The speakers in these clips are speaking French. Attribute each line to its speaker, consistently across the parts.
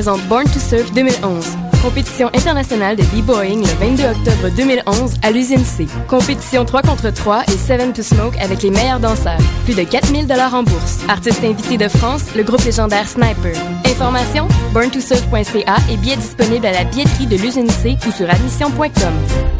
Speaker 1: présente Born to Surf 2011. Compétition internationale de b-boying le 22 octobre 2011 à l'usine C. Compétition 3 contre 3 et 7 to Smoke avec les meilleurs danseurs. Plus de 4000 dollars en bourse. Artistes invités de France, le groupe légendaire Sniper. Information born2surf.ca et billets disponibles à la billetterie de l'usine C ou sur admission.com.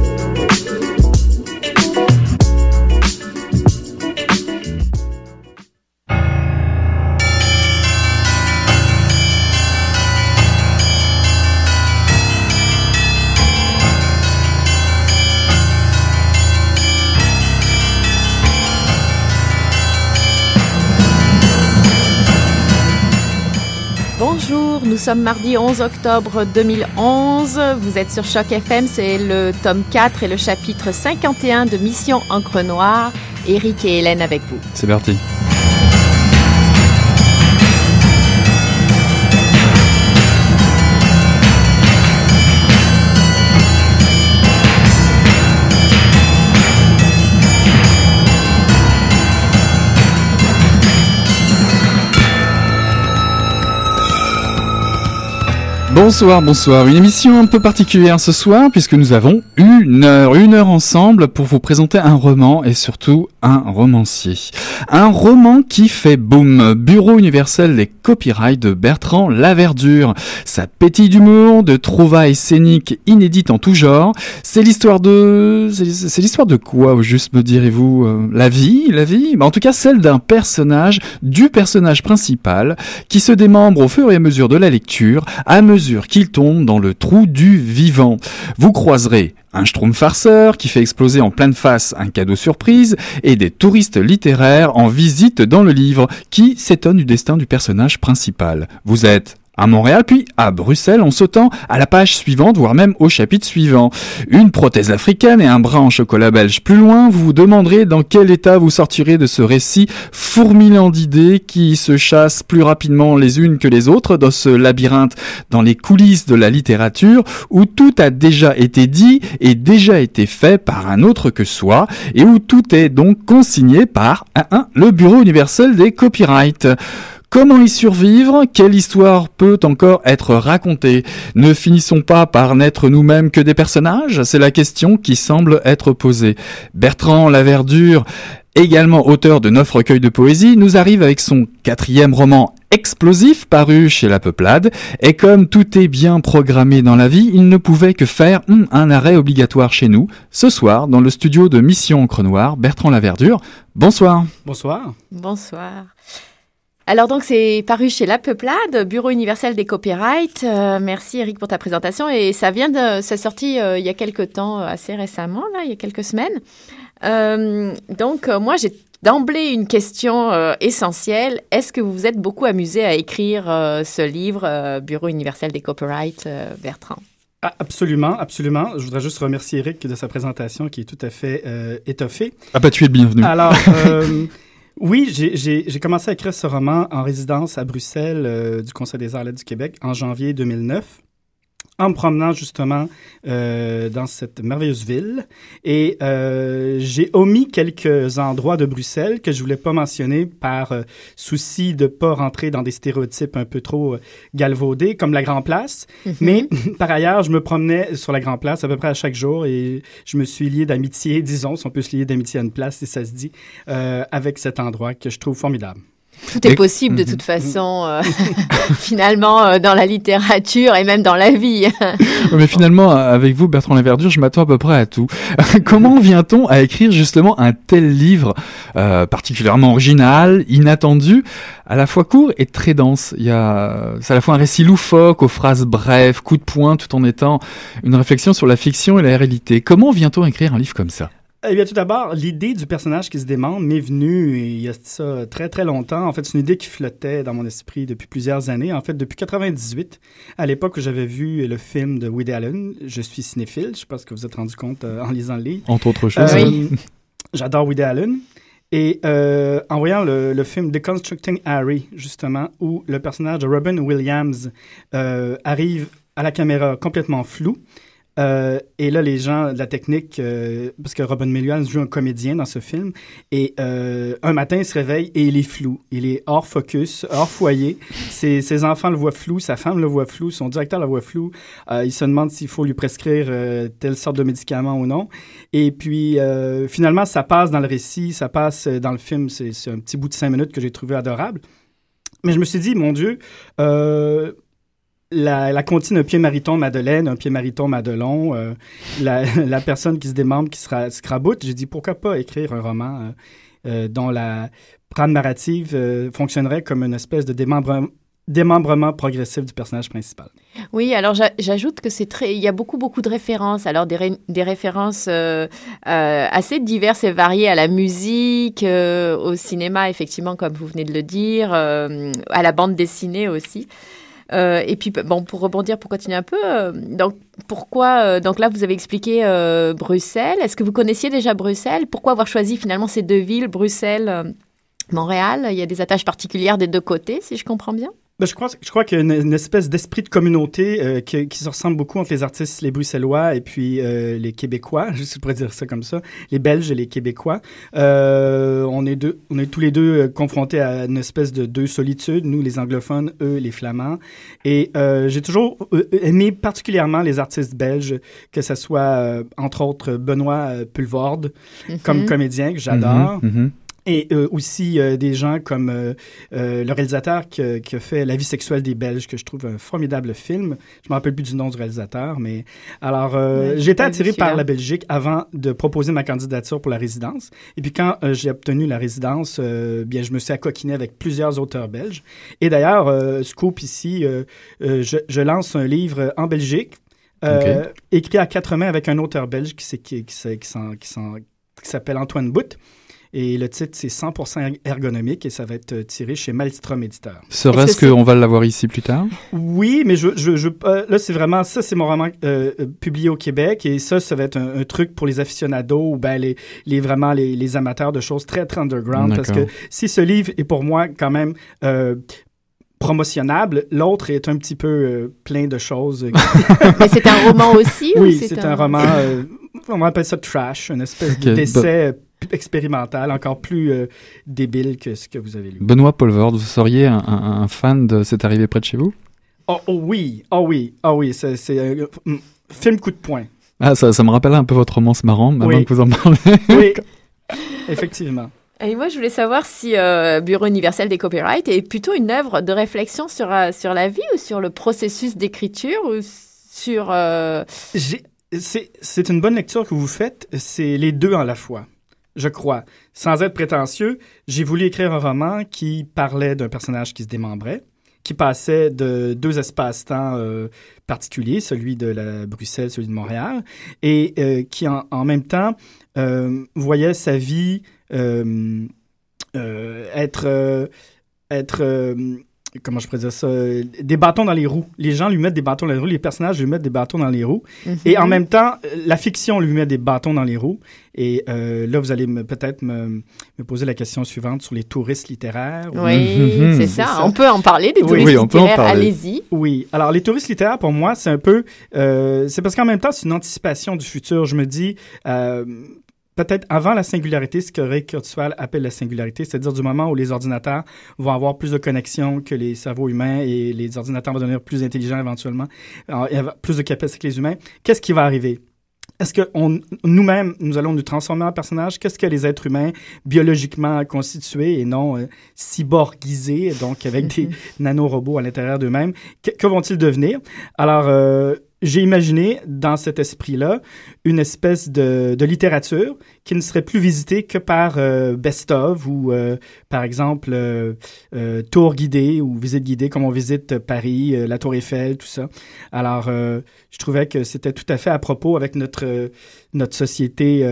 Speaker 2: Sommes mardi 11 octobre 2011. Vous êtes sur Choc FM, c'est le tome 4 et le chapitre 51 de Mission Encre Noire. Eric et Hélène avec vous.
Speaker 3: C'est parti. Bonsoir, bonsoir. Une émission un peu particulière ce soir puisque nous avons une heure, une heure ensemble pour vous présenter un roman et surtout un romancier. Un roman qui fait boom. Bureau universel des copyrights de Bertrand Laverdure. Sa pétille d'humour, de trouvailles scéniques inédites en tout genre. C'est l'histoire de, c'est l'histoire de quoi, au juste me direz-vous? Euh, La vie, la vie? Bah, en tout cas, celle d'un personnage, du personnage principal, qui se démembre au fur et à mesure de la lecture, qu'il tombe dans le trou du vivant. Vous croiserez un schtroumpf farceur qui fait exploser en pleine face un cadeau surprise et des touristes littéraires en visite dans le livre qui s'étonnent du destin du personnage principal? Vous êtes à Montréal, puis à Bruxelles en sautant à la page suivante, voire même au chapitre suivant. Une prothèse africaine et un bras en chocolat belge plus loin, vous vous demanderez dans quel état vous sortirez de ce récit fourmillant d'idées qui se chassent plus rapidement les unes que les autres dans ce labyrinthe, dans les coulisses de la littérature, où tout a déjà été dit et déjà été fait par un autre que soi, et où tout est donc consigné par le Bureau universel des copyrights. Comment y survivre? Quelle histoire peut encore être racontée? Ne finissons pas par n'être nous-mêmes que des personnages? C'est la question qui semble être posée. Bertrand Laverdure, également auteur de neuf recueils de poésie, nous arrive avec son quatrième roman explosif paru chez La Peuplade, et comme tout est bien programmé dans la vie, il ne pouvait que faire hum, un arrêt obligatoire chez nous, ce soir, dans le studio de Mission Encre Noire, Bertrand Laverdure. Bonsoir.
Speaker 4: Bonsoir.
Speaker 2: Bonsoir. Alors donc c'est paru chez La Peuplade, Bureau universel des copyrights. Euh, merci Eric pour ta présentation et ça vient de, c'est sorti euh, il y a quelques temps, euh, assez récemment là, il y a quelques semaines. Euh, donc moi j'ai d'emblée une question essentielle. Est-ce que vous vous êtes beaucoup amusé à écrire ce livre, Bureau universel des copyrights, Bertrand?
Speaker 4: Ah, absolument, absolument. Je voudrais juste remercier Eric de sa présentation qui est tout à fait étoffée.
Speaker 3: Ah bah tu es le bienvenu.
Speaker 4: Alors. Oui, j'ai commencé à écrire ce roman en résidence à Bruxelles euh, du Conseil des arts du Québec en janvier 2009 en me promenant justement euh, dans cette merveilleuse ville. Et euh, j'ai omis quelques endroits de Bruxelles que je voulais pas mentionner par euh, souci de pas rentrer dans des stéréotypes un peu trop galvaudés, comme la Grand Place.
Speaker 2: Mhm.
Speaker 4: Mais par ailleurs, je me promenais sur la Grand Place à peu près à chaque jour et je me suis lié d'amitié, disons, si on peut se lier d'amitié à une place, si ça se dit, avec cet endroit que je trouve formidable.
Speaker 2: Tout est possible de
Speaker 3: Mhm.
Speaker 2: toute façon, euh, finalement, euh, dans la littérature et même dans la vie.
Speaker 3: Mais finalement, avec vous, Bertrand Laverdure, je m'attends à peu près à tout. Comment vient-on à écrire justement un tel livre euh, particulièrement original, inattendu, à la fois court et très dense? Il y a, c'est à la fois un récit loufoque, aux phrases brèves, coup de poing, tout en étant une réflexion sur la fiction et la réalité. Comment vient-on à écrire un livre comme ça?
Speaker 4: Eh bien, tout d'abord, l'idée du personnage qui se démembre m'est venue il y a ça très, très longtemps. En fait, c'est une idée qui flottait dans mon esprit depuis plusieurs années. En fait, depuis 98, à l'époque où j'avais vu le film de Woody Allen, je suis cinéphile, je sais pas ce que vous vous êtes rendu compte euh, en lisant le livre.
Speaker 3: Entre autres choses.
Speaker 4: Euh,
Speaker 2: Oui.
Speaker 4: J'adore Woody Allen. Et euh, en voyant le, le film Deconstructing Harry, justement, où le personnage de Robin Williams euh, arrive à la caméra complètement flou, euh, et là, les gens la technique, euh, parce que Robin Williams joue un comédien dans ce film, et euh, un matin, il se réveille et il est flou. Il est hors focus, hors foyer. Ses, ses enfants le voient flou, sa femme le voit flou, son directeur le voit flou. Il se demande s'il faut lui prescrire telle sorte de médicament ou non. Et puis, finalement, ça passe dans le récit, ça passe dans le film. C'est un petit bout de cinq minutes que j'ai trouvé adorable. Mais je me suis dit, mon Dieu, la, la comptine un pied mariton Madeleine, un pied mariton Madelon, euh, la, personne qui se démembre, qui se ra- se craboute, j'ai dit pourquoi pas écrire un roman euh, euh, dont la trame narrative fonctionnerait comme une espèce de démembrement, progressif du personnage principal.
Speaker 2: Oui, alors j'a- j'ajoute que c'est très, il y a beaucoup beaucoup de références. Alors des, des références assez diverses et variées à la musique, au cinéma effectivement comme vous venez de le dire, à la bande dessinée aussi. Euh, et puis bon, pour rebondir, pour continuer un peu, euh, donc pourquoi euh, donc là vous avez expliqué Bruxelles. Est-ce que vous connaissiez déjà Bruxelles? Pourquoi avoir choisi finalement ces deux villes, Bruxelles, Montréal? Il y a des attaches particulières des deux côtés, si je comprends bien.
Speaker 4: Ben, je crois, je crois qu'il y a une, une espèce d'esprit de communauté euh, qui, qui se ressemble beaucoup entre les artistes, les Bruxellois et puis euh, les Québécois, je pourrais dire ça comme ça, les Belges et les Québécois. Euh, on est deux, on est tous les deux confrontés à une espèce de deux solitudes, nous les anglophones, eux les flamands. Et j'ai toujours aimé particulièrement les artistes belges, que ce soit entre autres Benoît Pulvorde comme
Speaker 2: Mhm.
Speaker 4: comédien que j'adore.
Speaker 3: Mhm, mhm.
Speaker 4: Et euh, aussi euh, des gens comme euh, le réalisateur qui, a- fait La vie sexuelle des Belges, que je trouve un formidable film. Je me rappelle plus du nom du réalisateur, mais alors
Speaker 2: Ouais,
Speaker 4: j'étais attiré par
Speaker 2: celui-là.
Speaker 4: la Belgique avant de proposer ma candidature pour la résidence. Et puis quand j'ai obtenu la résidence, bien je me suis accoquiné avec plusieurs auteurs belges. Et d'ailleurs, scoop ici, je, je lance un livre en Belgique. euh, écrit à quatre mains avec un auteur belge qui, qui s'appelle Antoine Bout. Et le titre, c'est 100% ergonomique et ça va être tiré chez Malstrom Éditeur.
Speaker 3: Serait-ce qu'on va l'avoir ici plus tard?
Speaker 4: Oui, mais je, je, je euh, là, c'est vraiment ça, c'est mon roman euh, euh, publié au Québec et ça, ça va être un, un truc pour les aficionados ou ben les, les vraiment les, les amateurs de choses très, très underground parce que si ce livre est pour moi quand même euh, promotionnable, l'autre est un petit peu euh, plein de choses.
Speaker 2: Mais c'est un roman aussi ou
Speaker 4: oui, c'est un... roman, euh, on appelle ça trash, une espèce
Speaker 3: Ok,
Speaker 4: de d'essai euh, expérimental encore plus euh, débile que ce que vous avez lu.
Speaker 3: Benoît Polvord, vous seriez un, un- un fan de C'est arrivé près de chez vous?
Speaker 4: Oh, oh oui, oh oui, oh oui, c'est c'est un mm, film coup de poing.
Speaker 3: Ah, ça, ça me rappelle un peu votre romance marrant, maintenant
Speaker 4: Oui.
Speaker 3: que vous en parlez.
Speaker 4: Oui, effectivement.
Speaker 2: Et moi, je voulais savoir si euh, Bureau universel des copyrights est plutôt une œuvre de réflexion sur, euh, sur la vie ou sur le processus d'écriture ou sur... euh,
Speaker 4: J'ai- C'est c'est une bonne lecture que vous faites. C'est les deux en la fois, je crois. Sans être prétentieux, j'ai voulu écrire un roman qui parlait d'un personnage qui se démembrait, qui passait de deux espaces-temps euh, particuliers, celui de la Bruxelles, celui de Montréal, et euh, qui en, même temps euh, voyait sa vie être comment je pourrais dire ça euh, des bâtons dans les roues. Les gens lui mettent des bâtons dans les roues, les personnages lui mettent des bâtons dans les roues. Et en même temps, euh, la fiction lui met des bâtons dans les roues. Et euh, là, vous allez peut-être me, me poser la question suivante sur les touristes littéraires. ou-
Speaker 2: Oui,
Speaker 3: Mhm,
Speaker 2: c'est
Speaker 4: c'est
Speaker 2: ça.
Speaker 4: ça.
Speaker 2: On peut en parler des
Speaker 4: Oui.
Speaker 2: touristes
Speaker 3: Oui, on peut en
Speaker 2: littéraires.
Speaker 3: parler.
Speaker 2: Allez-y.
Speaker 4: Oui. Alors, les touristes littéraires, pour moi, c'est un peu... euh, c'est parce qu'en même temps, c'est une anticipation du futur. Je me dis... euh, Peut-être avant la singularité, ce que Ray Kurzweil appelle la singularité, c'est-à-dire du moment où les ordinateurs vont avoir plus de connexions que les cerveaux humains et les ordinateurs vont devenir plus intelligents éventuellement, euh, plus de capacité que les humains, qu'est-ce qui va arriver? Est-ce que nous-mêmes, nous allons nous transformer en personnages? Qu'est-ce que les êtres humains biologiquement constitués et non euh, cyborgisés, donc avec des nanorobots à l'intérieur d'eux-mêmes, que, que vont-ils devenir? Alors, euh, j'ai imaginé dans cet esprit-là une espèce de, littérature qui ne serait plus visitée que par euh, best-of ou, euh, par exemple, euh, euh, tour guidé ou visite guidée, comme on visite Paris, euh, la Tour Eiffel, tout ça. Alors, je trouvais que c'était tout à fait à propos avec notre, notre société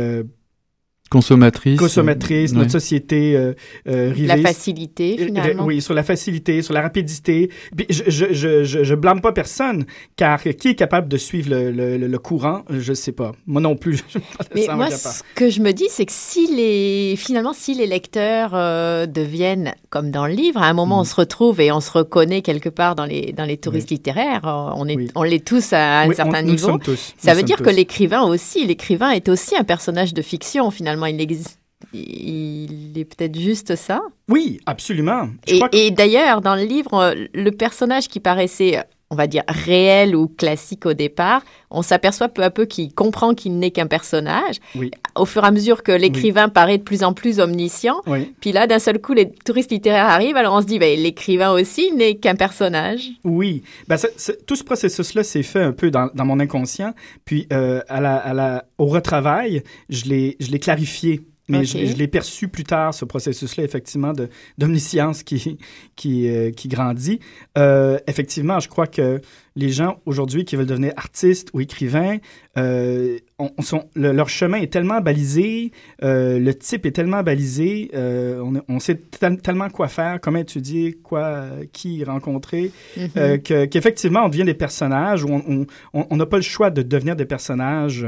Speaker 4: euh,
Speaker 3: consommatrice.
Speaker 4: Consommatrice, notre société euh, euh,
Speaker 2: La facilité,
Speaker 4: euh,
Speaker 2: finalement.
Speaker 4: Oui, sur la facilité, sur la rapidité. je, je, je, je, je blâme pas personne, car qui est capable de suivre le, le, le courant? Je sais pas. Moi non plus. Je
Speaker 2: Mais moi, ce que je me dis, c'est que si les, finalement, si les lecteurs euh, deviennent, comme dans le livre, à un moment,
Speaker 4: Mm.
Speaker 2: on se retrouve et on se reconnaît quelque part dans les, dans les touristes littéraires, on est,
Speaker 4: Oui.
Speaker 2: on l'est tous à un
Speaker 4: Oui,
Speaker 2: certain
Speaker 4: on- nous
Speaker 2: niveau.
Speaker 4: sommes tous.
Speaker 2: Ça
Speaker 4: Nous
Speaker 2: veut dire que l'écrivain aussi, l'écrivain est aussi un personnage de fiction, finalement. Il existe, il est peut-être juste ça?
Speaker 4: Oui, absolument. Je
Speaker 2: Et,
Speaker 4: crois que-
Speaker 2: et d'ailleurs, dans le livre, euh, le personnage qui paraissait, on va dire, réel ou classique au départ, on s'aperçoit peu à peu qu'il comprend qu'il n'est qu'un personnage.
Speaker 4: Oui.
Speaker 2: Au fur et à mesure que l'écrivain paraît de plus en plus omniscient,
Speaker 4: Oui.
Speaker 2: puis là, d'un seul coup, les touristes littéraires arrivent, alors on se dit, ben, l'écrivain aussi n'est qu'un personnage.
Speaker 4: Oui, ben, tout ce processus-là s'est fait un peu dans, dans mon inconscient. Puis euh, à la, à la, au retravail, je l'ai clarifié. Mais je, je l'ai perçu plus tard, ce processus-là, effectivement, de- d'omniscience qui, qui, euh, qui grandit. Euh, effectivement, je crois que les gens aujourd'hui qui veulent devenir artistes ou écrivains, euh, on, on sont, le- leur chemin est tellement balisé, euh, le type est tellement balisé, on, on sait tel- tellement quoi faire, comment étudier, quoi, qui rencontrer, que- qu'effectivement, on devient des personnages, ou on- on on- on n'a pas le choix de devenir des personnages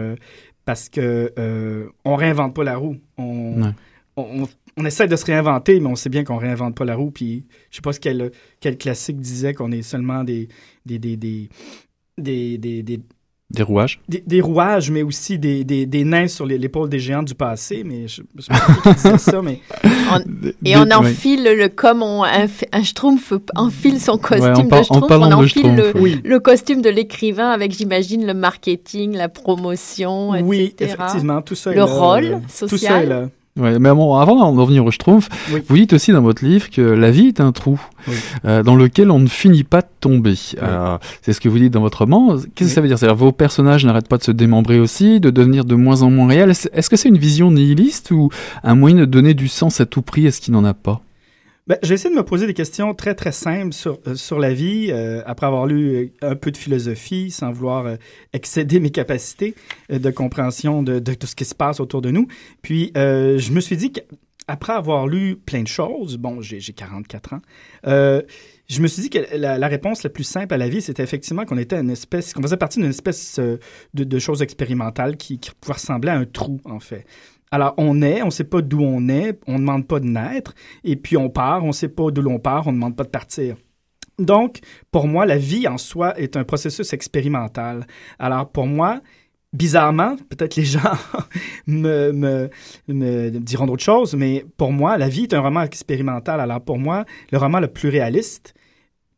Speaker 4: parce que euh, on réinvente pas la roue. On,
Speaker 3: Ouais.
Speaker 4: on, on- on essaie de se réinventer, mais on sait bien qu'on réinvente pas la roue. Puis je sais pas ce quel, quel classique disait qu'on est seulement des des des des des, des, des,
Speaker 3: rouages?
Speaker 4: des- des rouages, mais aussi des, des, des nains sur l'épaule des géants du passé. Mais je, je sais pas qui ça, mais
Speaker 2: Et on enfile le, comme on, un, un schtroumpf enfile son costume
Speaker 3: Ouais, en par-
Speaker 2: de schtroumpf, on
Speaker 3: de
Speaker 2: enfile le,
Speaker 3: schtroumpf,
Speaker 4: oui.
Speaker 2: le costume de l'écrivain avec, j'imagine, le marketing, la promotion,
Speaker 4: oui,
Speaker 2: etc.
Speaker 4: effectivement, tout ça est
Speaker 2: Le
Speaker 4: là,
Speaker 2: rôle
Speaker 4: euh, Tout ça est
Speaker 2: social.
Speaker 4: là.
Speaker 3: Ouais, mais bon, avant d'en venir au Schtroumpf,
Speaker 4: Oui.
Speaker 3: vous dites aussi dans votre livre que la vie est un trou
Speaker 4: Oui.
Speaker 3: euh, dans lequel on ne finit pas de tomber. Euh, c'est ce que vous dites dans votre roman. Qu'est-ce que ça veut dire? C'est-à-dire vos personnages n'arrêtent pas de se démembrer aussi, de devenir de moins en moins réels? Est-ce que c'est une vision nihiliste ou un moyen de donner du sens à tout prix à ce qui n'en a pas?
Speaker 4: Ben, j'ai essayé de me poser des questions très, très simples sur, euh, sur la vie, euh, après avoir lu euh, un peu de philosophie, sans vouloir excéder mes capacités de compréhension de, de tout ce qui se passe autour de nous. Puis, je me suis dit qu'après avoir lu plein de choses, bon, j'ai j'ai 44 ans, je me suis dit que la, réponse la plus simple à la vie, c'était effectivement qu'on était une espèce, qu'on faisait partie d'une espèce de, de choses expérimentales qui, qui pouvait ressembler à un trou, en fait. Alors, on est, on ne sait pas d'où on est, on ne demande pas de naître, et puis on part, on ne sait pas d'où l'on part, on ne demande pas de partir. Donc, pour moi, la vie en soi est un processus expérimental. Alors, pour moi, bizarrement, peut-être les gens me, me, diront d'autres choses, mais pour moi, la vie est un roman expérimental. Alors, pour moi, le roman le plus réaliste,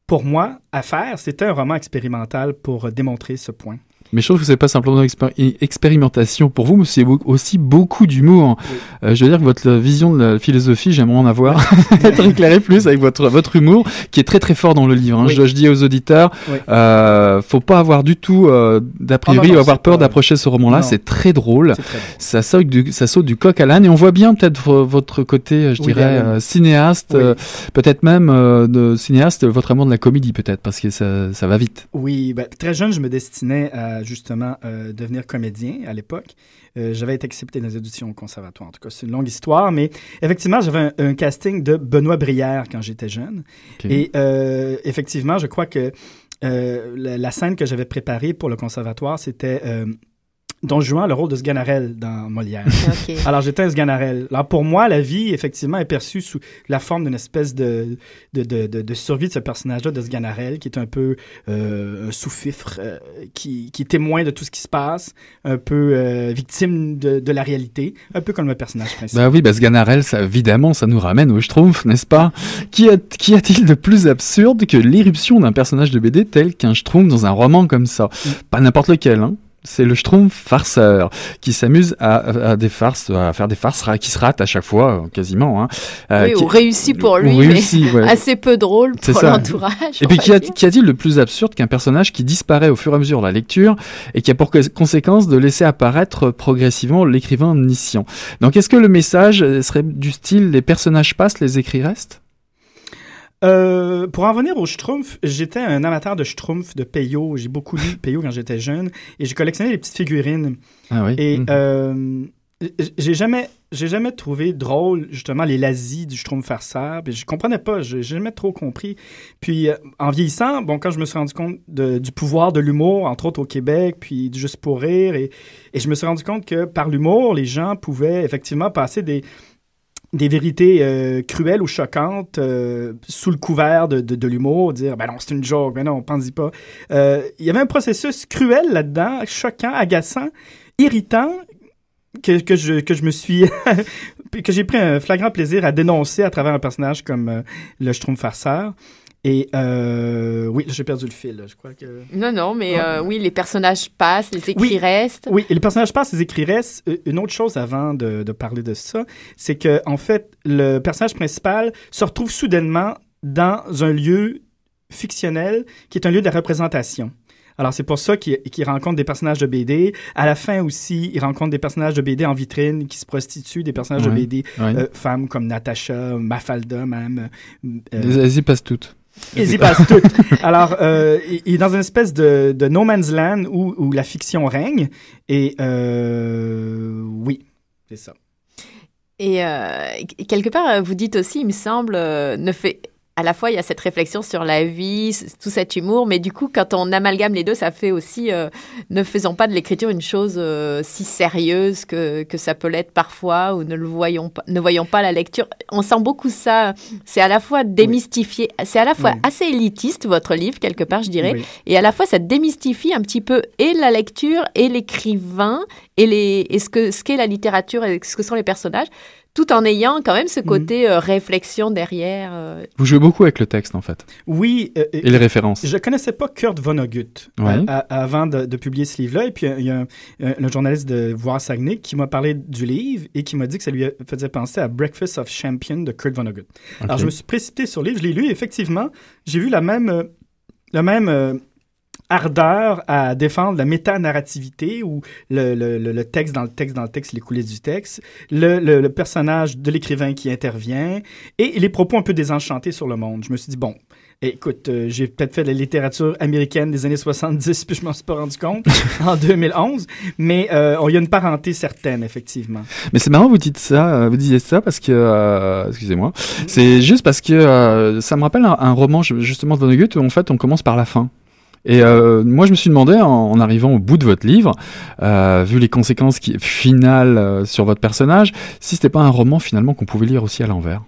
Speaker 4: pour moi, à faire, c'était un roman expérimental pour démontrer ce point.
Speaker 3: Mais je trouve que c'est pas simplement une expér- une expérimentation pour vous, mais c'est aussi beaucoup d'humour. Euh, je veux dire que votre vision de la philosophie, j'aimerais en avoir, être éclairé plus avec votre, votre humour, qui est très très fort dans le livre. hein.
Speaker 4: Oui.
Speaker 3: Je, je dis aux auditeurs,
Speaker 4: Oui.
Speaker 3: euh, faut pas avoir du tout euh, d'a priori
Speaker 4: Ah non,
Speaker 3: ou avoir peur d'approcher ce roman-là. C'est très drôle.
Speaker 4: Très.
Speaker 3: Ça saute, du, ça saute du coq à l'âne et on voit bien peut-être vo- votre côté, euh, je dirais, euh, cinéaste,
Speaker 4: Oui.
Speaker 3: euh, peut-être même euh, de cinéaste, votre amour de la comédie peut-être, parce que ça, ça va vite.
Speaker 4: Oui, ben, très jeune, je me destinais à justement euh, devenir comédien à l'époque. Euh, j'avais été accepté dans les auditions au conservatoire. En tout cas, c'est une longue histoire, mais effectivement, j'avais un, un casting de Benoît Brière quand j'étais jeune. Et euh, effectivement, je crois que la, la scène que j'avais préparée pour le conservatoire, c'était Don Juan, le rôle de Sganarelle dans Molière. Alors, j'étais un Sganarelle. Alors, pour moi, la vie, effectivement, est perçue sous la forme d'une espèce de, de, de, de, de survie de ce personnage-là, de Sganarelle, qui est un peu euh, un sous-fifre, euh, qui, qui est témoin de tout ce qui se passe, un peu euh, victime de, de la réalité, un peu comme le personnage principal.
Speaker 3: Bah oui, bah Sganarelle, ça, évidemment, ça nous ramène au Schtroumpf, n'est-ce pas? Qu'y a-t-il de plus absurde que l'éruption d'un personnage de BD tel qu'un Schtroumpf dans un roman comme ça? Pas n'importe lequel, hein c'est le Schtroumpf farceur qui s'amuse à, à des farces, à faire des farces qui se ratent à chaque fois, quasiment. Hein. Euh,
Speaker 2: oui,
Speaker 3: qui-
Speaker 2: ou réussi pour
Speaker 3: ou
Speaker 2: lui,
Speaker 3: réussi,
Speaker 2: mais
Speaker 3: ouais.
Speaker 2: assez peu drôle pour l'entourage.
Speaker 3: Et puis, qu'y a- qu'y a-t-il de plus absurde qu'un personnage qui disparaît au fur et à mesure de la lecture et qui a pour cons- conséquence de laisser apparaître progressivement l'écrivain omniscient? Donc, est-ce que le message serait du style les personnages passent, les écrits restent
Speaker 4: Euh, pour en venir au Schtroumpf, j'étais un amateur de Schtroumpf, de Peyo. J'ai beaucoup lu Peyo quand j'étais jeune et j'ai collectionné les petites figurines.
Speaker 3: Ah oui?
Speaker 4: Et
Speaker 3: Mhm.
Speaker 4: euh, j'ai jamais, j'ai jamais trouvé drôle, justement, les lazis du Schtroumpf-Farceur. Puis je comprenais pas, j'ai jamais trop compris. Puis euh, en vieillissant, bon, quand je me suis rendu compte du pouvoir de l'humour, entre autres au Québec, puis du juste pour rire, et, et je me suis rendu compte que par l'humour, les gens pouvaient effectivement passer des, des vérités euh, cruelles ou choquantes euh, sous le couvert de, de, l'humour, dire ben non, c'est une joke, ben non, on pense y pas. Il y avait un processus cruel là-dedans, choquant, agaçant, irritant, que, que, je, que je me suis. que j'ai pris un flagrant plaisir à dénoncer à travers un personnage comme euh, le Schtroumpf. Et euh, oui, j'ai perdu le fil, je crois que...
Speaker 2: Non, non, mais euh, oui, les personnages passent, les écrits restent.
Speaker 4: Oui, les personnages passent, les écrits restent. Une autre chose avant de, de parler de ça, c'est que en fait, le personnage principal se retrouve soudainement dans un lieu fictionnel qui est un lieu de représentation. Alors, c'est pour ça qu'il rencontre des personnages de BD. À la fin aussi, il rencontre des personnages de BD en vitrine qui se prostituent, des personnages de BD euh, femmes comme Natasha, Mafalda même.
Speaker 3: Euh, elles y passent toutes.
Speaker 4: Ils y passent toutes. Alors, euh, il est dans une espèce de, de no man's land où, où la fiction règne. Et oui, c'est ça.
Speaker 2: Et quelque part, vous dites aussi, il me semble, ne fait à la fois, il y a cette réflexion sur la vie, tout cet humour, mais du coup, quand on amalgame les deux, ça fait aussi, euh, ne faisons pas de l'écriture une chose euh, si sérieuse que, que ça peut l'être parfois, ou ne le voyons pas, ne voyons pas la lecture. On sent beaucoup ça. C'est à la fois démystifié, c'est à la fois assez élitiste, votre livre, quelque part, je dirais, et à la fois, ça démystifie un petit peu et la lecture, et l'écrivain, et, les, et ce qu'est ce qu'est la littérature, et ce que sont les personnages tout en ayant quand même ce mhm. côté euh, réflexion derrière. Euh.
Speaker 3: Vous jouez beaucoup avec le texte, en fait.
Speaker 4: Oui.
Speaker 3: Euh, et les références.
Speaker 4: Je connaissais pas Kurt Vonnegut avant de, publier ce livre-là. Et puis, il y a un, journaliste de Voir Saguenay qui m'a parlé du livre et qui m'a dit que ça lui faisait penser à Breakfast of Champion de Kurt Vonnegut. Alors, je me suis précipité sur le livre, je l'ai lu et effectivement, j'ai vu la même... la même ardeur à défendre la méta-narrativité ou le, le, le, texte dans le texte dans le texte, les coulisses du texte, le, le personnage de l'écrivain qui intervient et les propos un peu désenchantés sur le monde. Je me suis dit, bon, écoute, euh, j'ai peut-être fait de la littérature américaine des années 70 puis je m'en suis pas rendu compte en 2011, mais euh, il y a une parenté certaine, effectivement.
Speaker 3: Mais c'est marrant, vous dites ça, euh, vous disiez ça parce que, excusez-moi, c'est juste parce que ça me rappelle un, roman justement de Vonnegut où en fait on commence par la fin. Et euh, moi, je me suis demandé, en, arrivant au bout de votre livre, euh, vu les conséquences qui, finales euh, sur votre personnage, si c'était pas un roman finalement qu'on pouvait lire aussi à l'envers.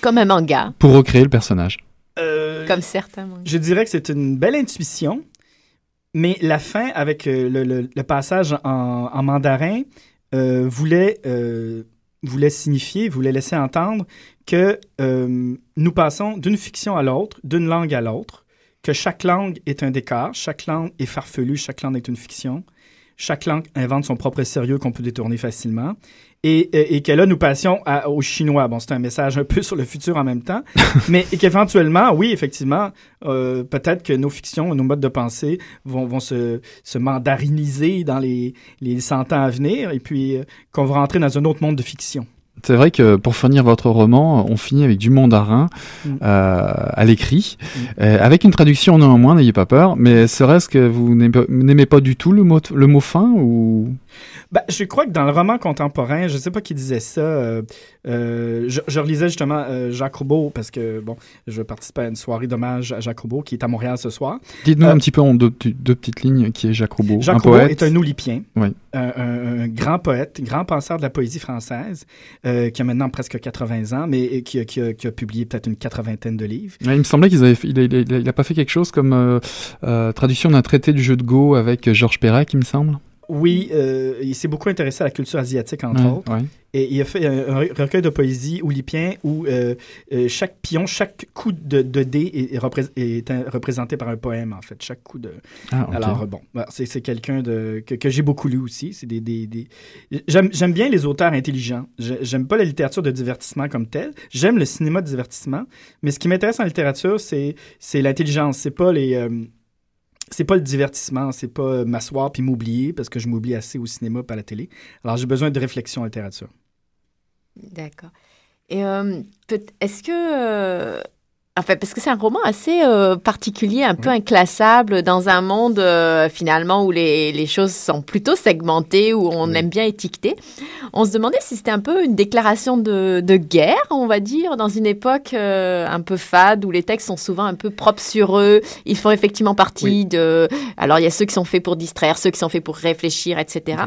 Speaker 2: Comme un manga.
Speaker 3: Pour recréer le personnage.
Speaker 2: Comme certains mangas.
Speaker 4: Je dirais que c'est une belle intuition, mais la fin, avec le, passage en, en mandarin, voulait, voulait signifier, voulait laisser entendre que nous passons d'une fiction à l'autre, d'une langue à l'autre que chaque langue est un décor, chaque langue est farfelue, chaque langue est une fiction, chaque langue invente son propre sérieux qu'on peut détourner facilement, et, et, que là, nous passions aux Chinois. Bon, c'est un message un peu sur le futur en même temps, mais qu'éventuellement, oui, effectivement, euh, peut-être que nos fictions, nos modes de pensée vont, vont se, se mandariniser dans les, les 100 ans à venir, et puis euh, qu'on va rentrer dans un autre monde de fiction.
Speaker 3: C'est vrai que pour finir votre roman, on finit avec du mandarin mm. euh, à l'écrit, mm. euh, avec une traduction néanmoins, n'ayez pas peur. Mais serait-ce que vous n'aimez pas du tout le mot, le mot fin ou
Speaker 4: ben, je crois que dans le roman contemporain, je ne sais pas qui disait ça. Euh, euh, je, relisais justement euh, Jacques Roubaud parce que bon, je participe à une soirée d'hommage à Jacques Roubaud qui est à Montréal ce soir.
Speaker 3: Dites-nous un petit peu en deux, petites lignes qui est Jacques Roubaud.
Speaker 4: Jacques
Speaker 3: un
Speaker 4: Roubaud
Speaker 3: poète.
Speaker 4: est un oulipien, un, grand poète, grand penseur de la poésie française qui a maintenant presque 80 ans, mais qui, a, publié peut-être une quatre-vingtaine de livres.
Speaker 3: il me semblait qu'il n'a pas fait quelque chose comme traduction d'un traité du jeu de Go avec Georges Perec, il me semble.
Speaker 4: Oui, euh, il s'est beaucoup intéressé à la culture asiatique, entre autres. Et il a fait un, recueil de poésie oulipien où euh, euh, chaque pion, chaque coup de, de dé est, représenté par un poème, en fait. Chaque coup de. Ah, Alors, bon, bah, c'est quelqu'un que, que j'ai beaucoup lu aussi. C'est des, des, des... J'aime bien les auteurs intelligents. J'aime pas la littérature de divertissement comme telle. J'aime le cinéma de divertissement. Mais ce qui m'intéresse en littérature, c'est l'intelligence. C'est pas les c'est pas le divertissement, c'est pas euh, m'asseoir puis m'oublier parce que je m'oublie assez au cinéma pas à la télé. Alors j'ai besoin de réflexion en littérature.
Speaker 2: D'accord. Et euh, est-ce que euh, Enfin, parce que c'est un roman assez euh, particulier, un peu inclassable dans un monde euh, finalement où les, les, choses sont plutôt segmentées, où on aime bien étiqueter. On se demandait si c'était un peu une déclaration de, de, guerre, on va dire, dans une époque euh, un peu fade où les textes sont souvent un peu propres sur eux. Ils font effectivement partie de. Alors, il y a ceux qui sont faits pour distraire, ceux qui sont faits pour réfléchir, etc.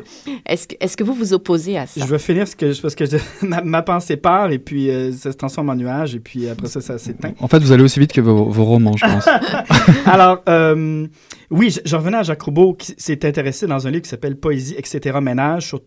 Speaker 2: Est-ce que, est que vous vous opposez à ça?
Speaker 4: Je vais finir ce que, parce que ma, ma, pensée part et puis ça se transforme en nuage et puis après ça, ça s'éteint
Speaker 3: vous allez aussi vite que vos, romans, je pense.
Speaker 4: Alors, euh, oui, je, revenais à Jacques Roubaud, qui s'est intéressé dans un livre qui s'appelle Poésie, etc., ménage, sur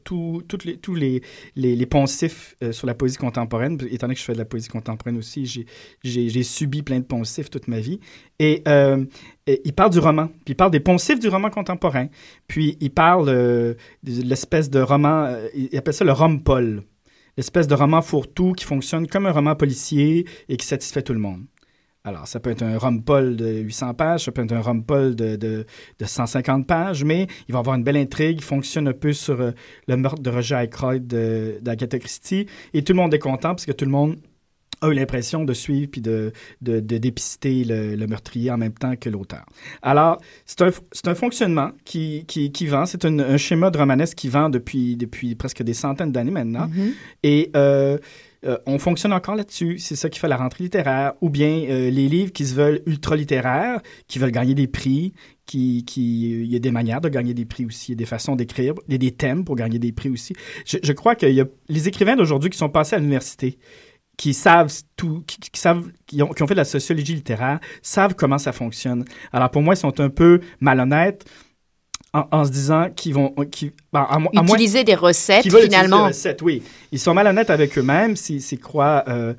Speaker 4: les, tous les, les, poncifs euh, sur la poésie contemporaine. Étant donné que je fais de la poésie contemporaine aussi, j'ai subi plein de poncifs toute ma vie. Et, euh, il parle du roman, puis il parle des poncifs du roman contemporain. Puis il parle de l'espèce de roman, il appelle ça le rom-pol l'espèce de roman fourre-tout qui fonctionne comme un roman policier et qui satisfait tout le monde. Alors, ça peut être un rom-pol de 800 pages, ça peut être un rom-pol de, de, 150 pages, mais il va avoir une belle intrigue, il fonctionne un peu sur euh, le meurtre de Roger Aykroyd d'Agatha Christie, et tout le monde est content parce que tout le monde a eu l'impression de suivre puis de, de, dépister le, meurtrier en même temps que l'auteur. Alors, c'est un, un, fonctionnement qui, qui, qui vend, c'est un, schéma de romanesque qui vend depuis, depuis presque des centaines d'années maintenant. Mm-hmm. Et euh, euh, on fonctionne encore là-dessus. C'est ça qui fait la rentrée littéraire. Ou bien euh, les livres qui se veulent ultra-littéraires, qui veulent gagner des prix, qui, qui, il y a des manières de gagner des prix aussi, il y a des façons d'écrire, il y a des thèmes pour gagner des prix aussi. Je, crois a les écrivains d'aujourd'hui qui sont passés à l'université, qui savent tout, qui, savent, qui ont, qui ont, fait de la sociologie littéraire, savent comment ça fonctionne. Alors pour moi, ils sont un peu malhonnêtes en, se disant qu'ils vont. Qui,
Speaker 2: ben, utiliser des recettes, finalement.
Speaker 4: Des recettes, oui. Ils sont malhonnêtes avec eux-mêmes s'ils croient, euh,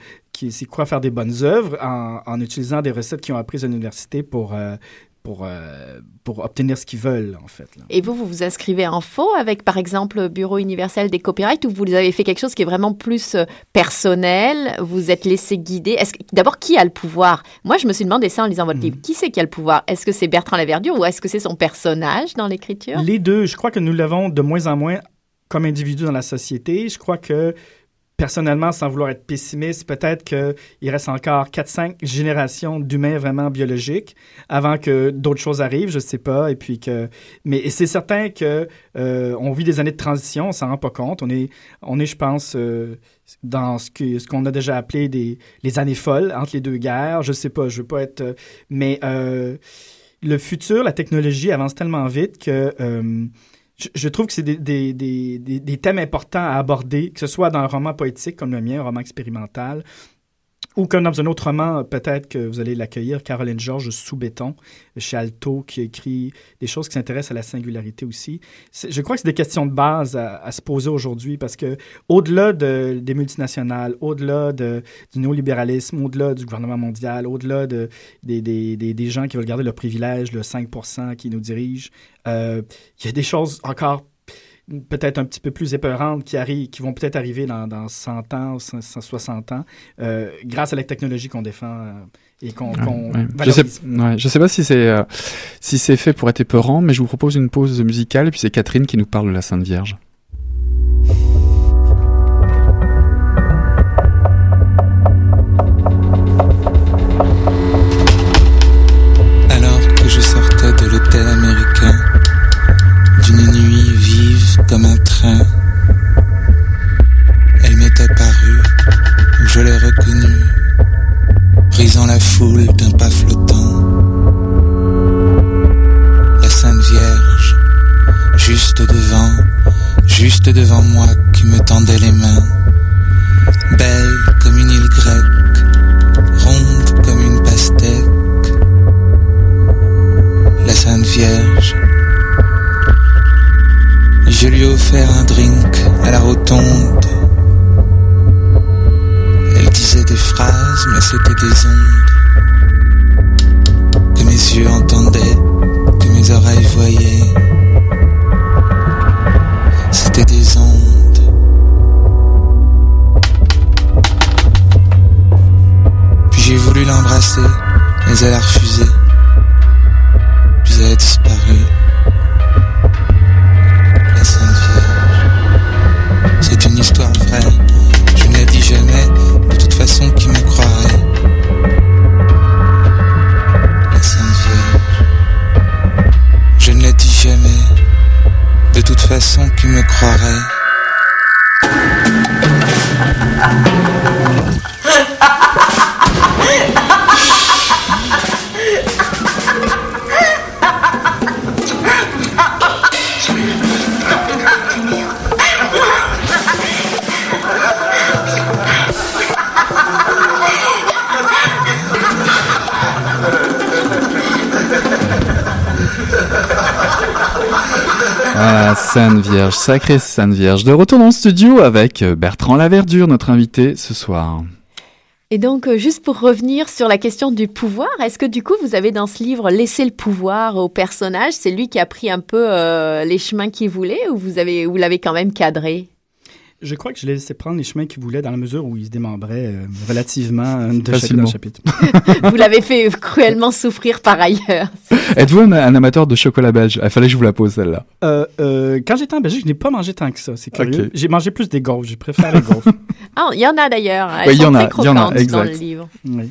Speaker 4: croient faire des bonnes œuvres en, en, utilisant des recettes qu'ils ont apprises à l'université pour, euh, pour, euh, pour obtenir ce qu'ils veulent, en fait.
Speaker 2: Et vous, vous vous inscrivez en faux avec, par exemple, le Bureau universel des copyrights, ou vous avez fait quelque chose qui est vraiment plus euh, personnel, vous êtes laissé guider? D'abord, qui a le pouvoir? Moi, je me suis demandé ça en lisant votre mhm. livre. Qui c'est qui a le pouvoir? Est-ce que c'est Bertrand Laverdure ou est-ce que c'est son personnage dans l'écriture?
Speaker 4: Les deux. Je crois que nous l'avons de moins en moins comme individu dans la société. Je crois que personnellement, sans vouloir être pessimiste, peut-être qu'il reste encore 4-5 générations d'humains vraiment biologiques avant que d'autres choses arrivent, je ne sais pas. Et puis que, mais c'est certain que euh, on vit des années de transition, on s'en rend pas compte. On est, on est, je pense, euh, dans ce que ce qu'on a déjà appelé des les années folles entre les deux guerres. Je sais pas, je veux pas être, euh, mais le futur, la technologie avance tellement vite que je, trouve que c'est des, des, des, des, thèmes importants à aborder, que ce soit dans un roman poétique comme le mien, un roman expérimental, ou comme dans un autre roman, peut-être que vous allez l'accueillir, Caroline Georges sous béton, chez Alto, qui écrit des choses qui s'intéressent à la singularité aussi. Je crois que c'est des questions de base à, se poser aujourd'hui parce que au-delà de, des multinationales, au-delà de, du néolibéralisme, au-delà du gouvernement mondial, au-delà de, des, des, des, gens qui veulent garder leur privilège, le 5 qui nous dirigent, euh, il y a des choses encore peut-être un petit peu plus épeurantes qui, arrivent, qui vont peut-être arriver dans, dans 100 ans, 160 ans, euh, grâce à la technologie qu'on défend euh, et qu'on
Speaker 3: Je sais, je sais pas si c'est euh, si c'est fait pour être épeurant, mais je vous propose une pause musicale et puis c'est Catherine qui nous parle de la Sainte Vierge.
Speaker 5: Comme un train. Elle m'est apparue, je l'ai reconnue, brisant la foule d'un pas flottant. La Sainte Vierge, juste devant, juste devant moi, qui me tendait les mains. Belle comme une île grecque, ronde comme une pastèque. La Sainte Vierge, offert un drink à la rotonde. Elle disait des phrases, mais c'était des ondes. Que mes yeux entendaient, que mes oreilles voyaient. C'était des ondes. Puis j'ai voulu l'embrasser, mais elle a refusé. Puis elle a disparu. Façon qui me croirait.
Speaker 3: Voilà, Sainte Vierge, sacrée Sainte Vierge. De retour dans studio avec euh, Bertrand Laverdure, notre invité ce soir.
Speaker 2: Et donc, euh, juste pour revenir sur la question du pouvoir, est-ce que du coup, vous avez dans ce livre laissé le pouvoir au personnage C'est lui qui a pris un peu euh, les chemins qu'il voulait ou vous l'avez quand même cadré?
Speaker 4: Je crois que je l'ai laissé prendre les chemins qu'il voulait dans la mesure où il se démembrait euh, relativement euh, de
Speaker 3: Facilement.
Speaker 4: en chapitre.
Speaker 2: Vous l'avez fait cruellement souffrir par ailleurs.
Speaker 3: Êtes-vous un, un amateur de chocolat belge? Il fallait que je vous la pose celle-là.
Speaker 4: Euh, euh, quand j'étais en Belgique, je n'ai pas mangé tant que ça. C'est curieux. J'ai mangé plus des gaufres. Je préfère les gaufres.
Speaker 2: Ah, il y en a d'ailleurs. Elles
Speaker 3: Ouais, il y
Speaker 2: sont
Speaker 3: en a,
Speaker 2: très
Speaker 3: il y en a,
Speaker 2: croquantes dans le
Speaker 3: exact.
Speaker 2: livre.
Speaker 4: Oui.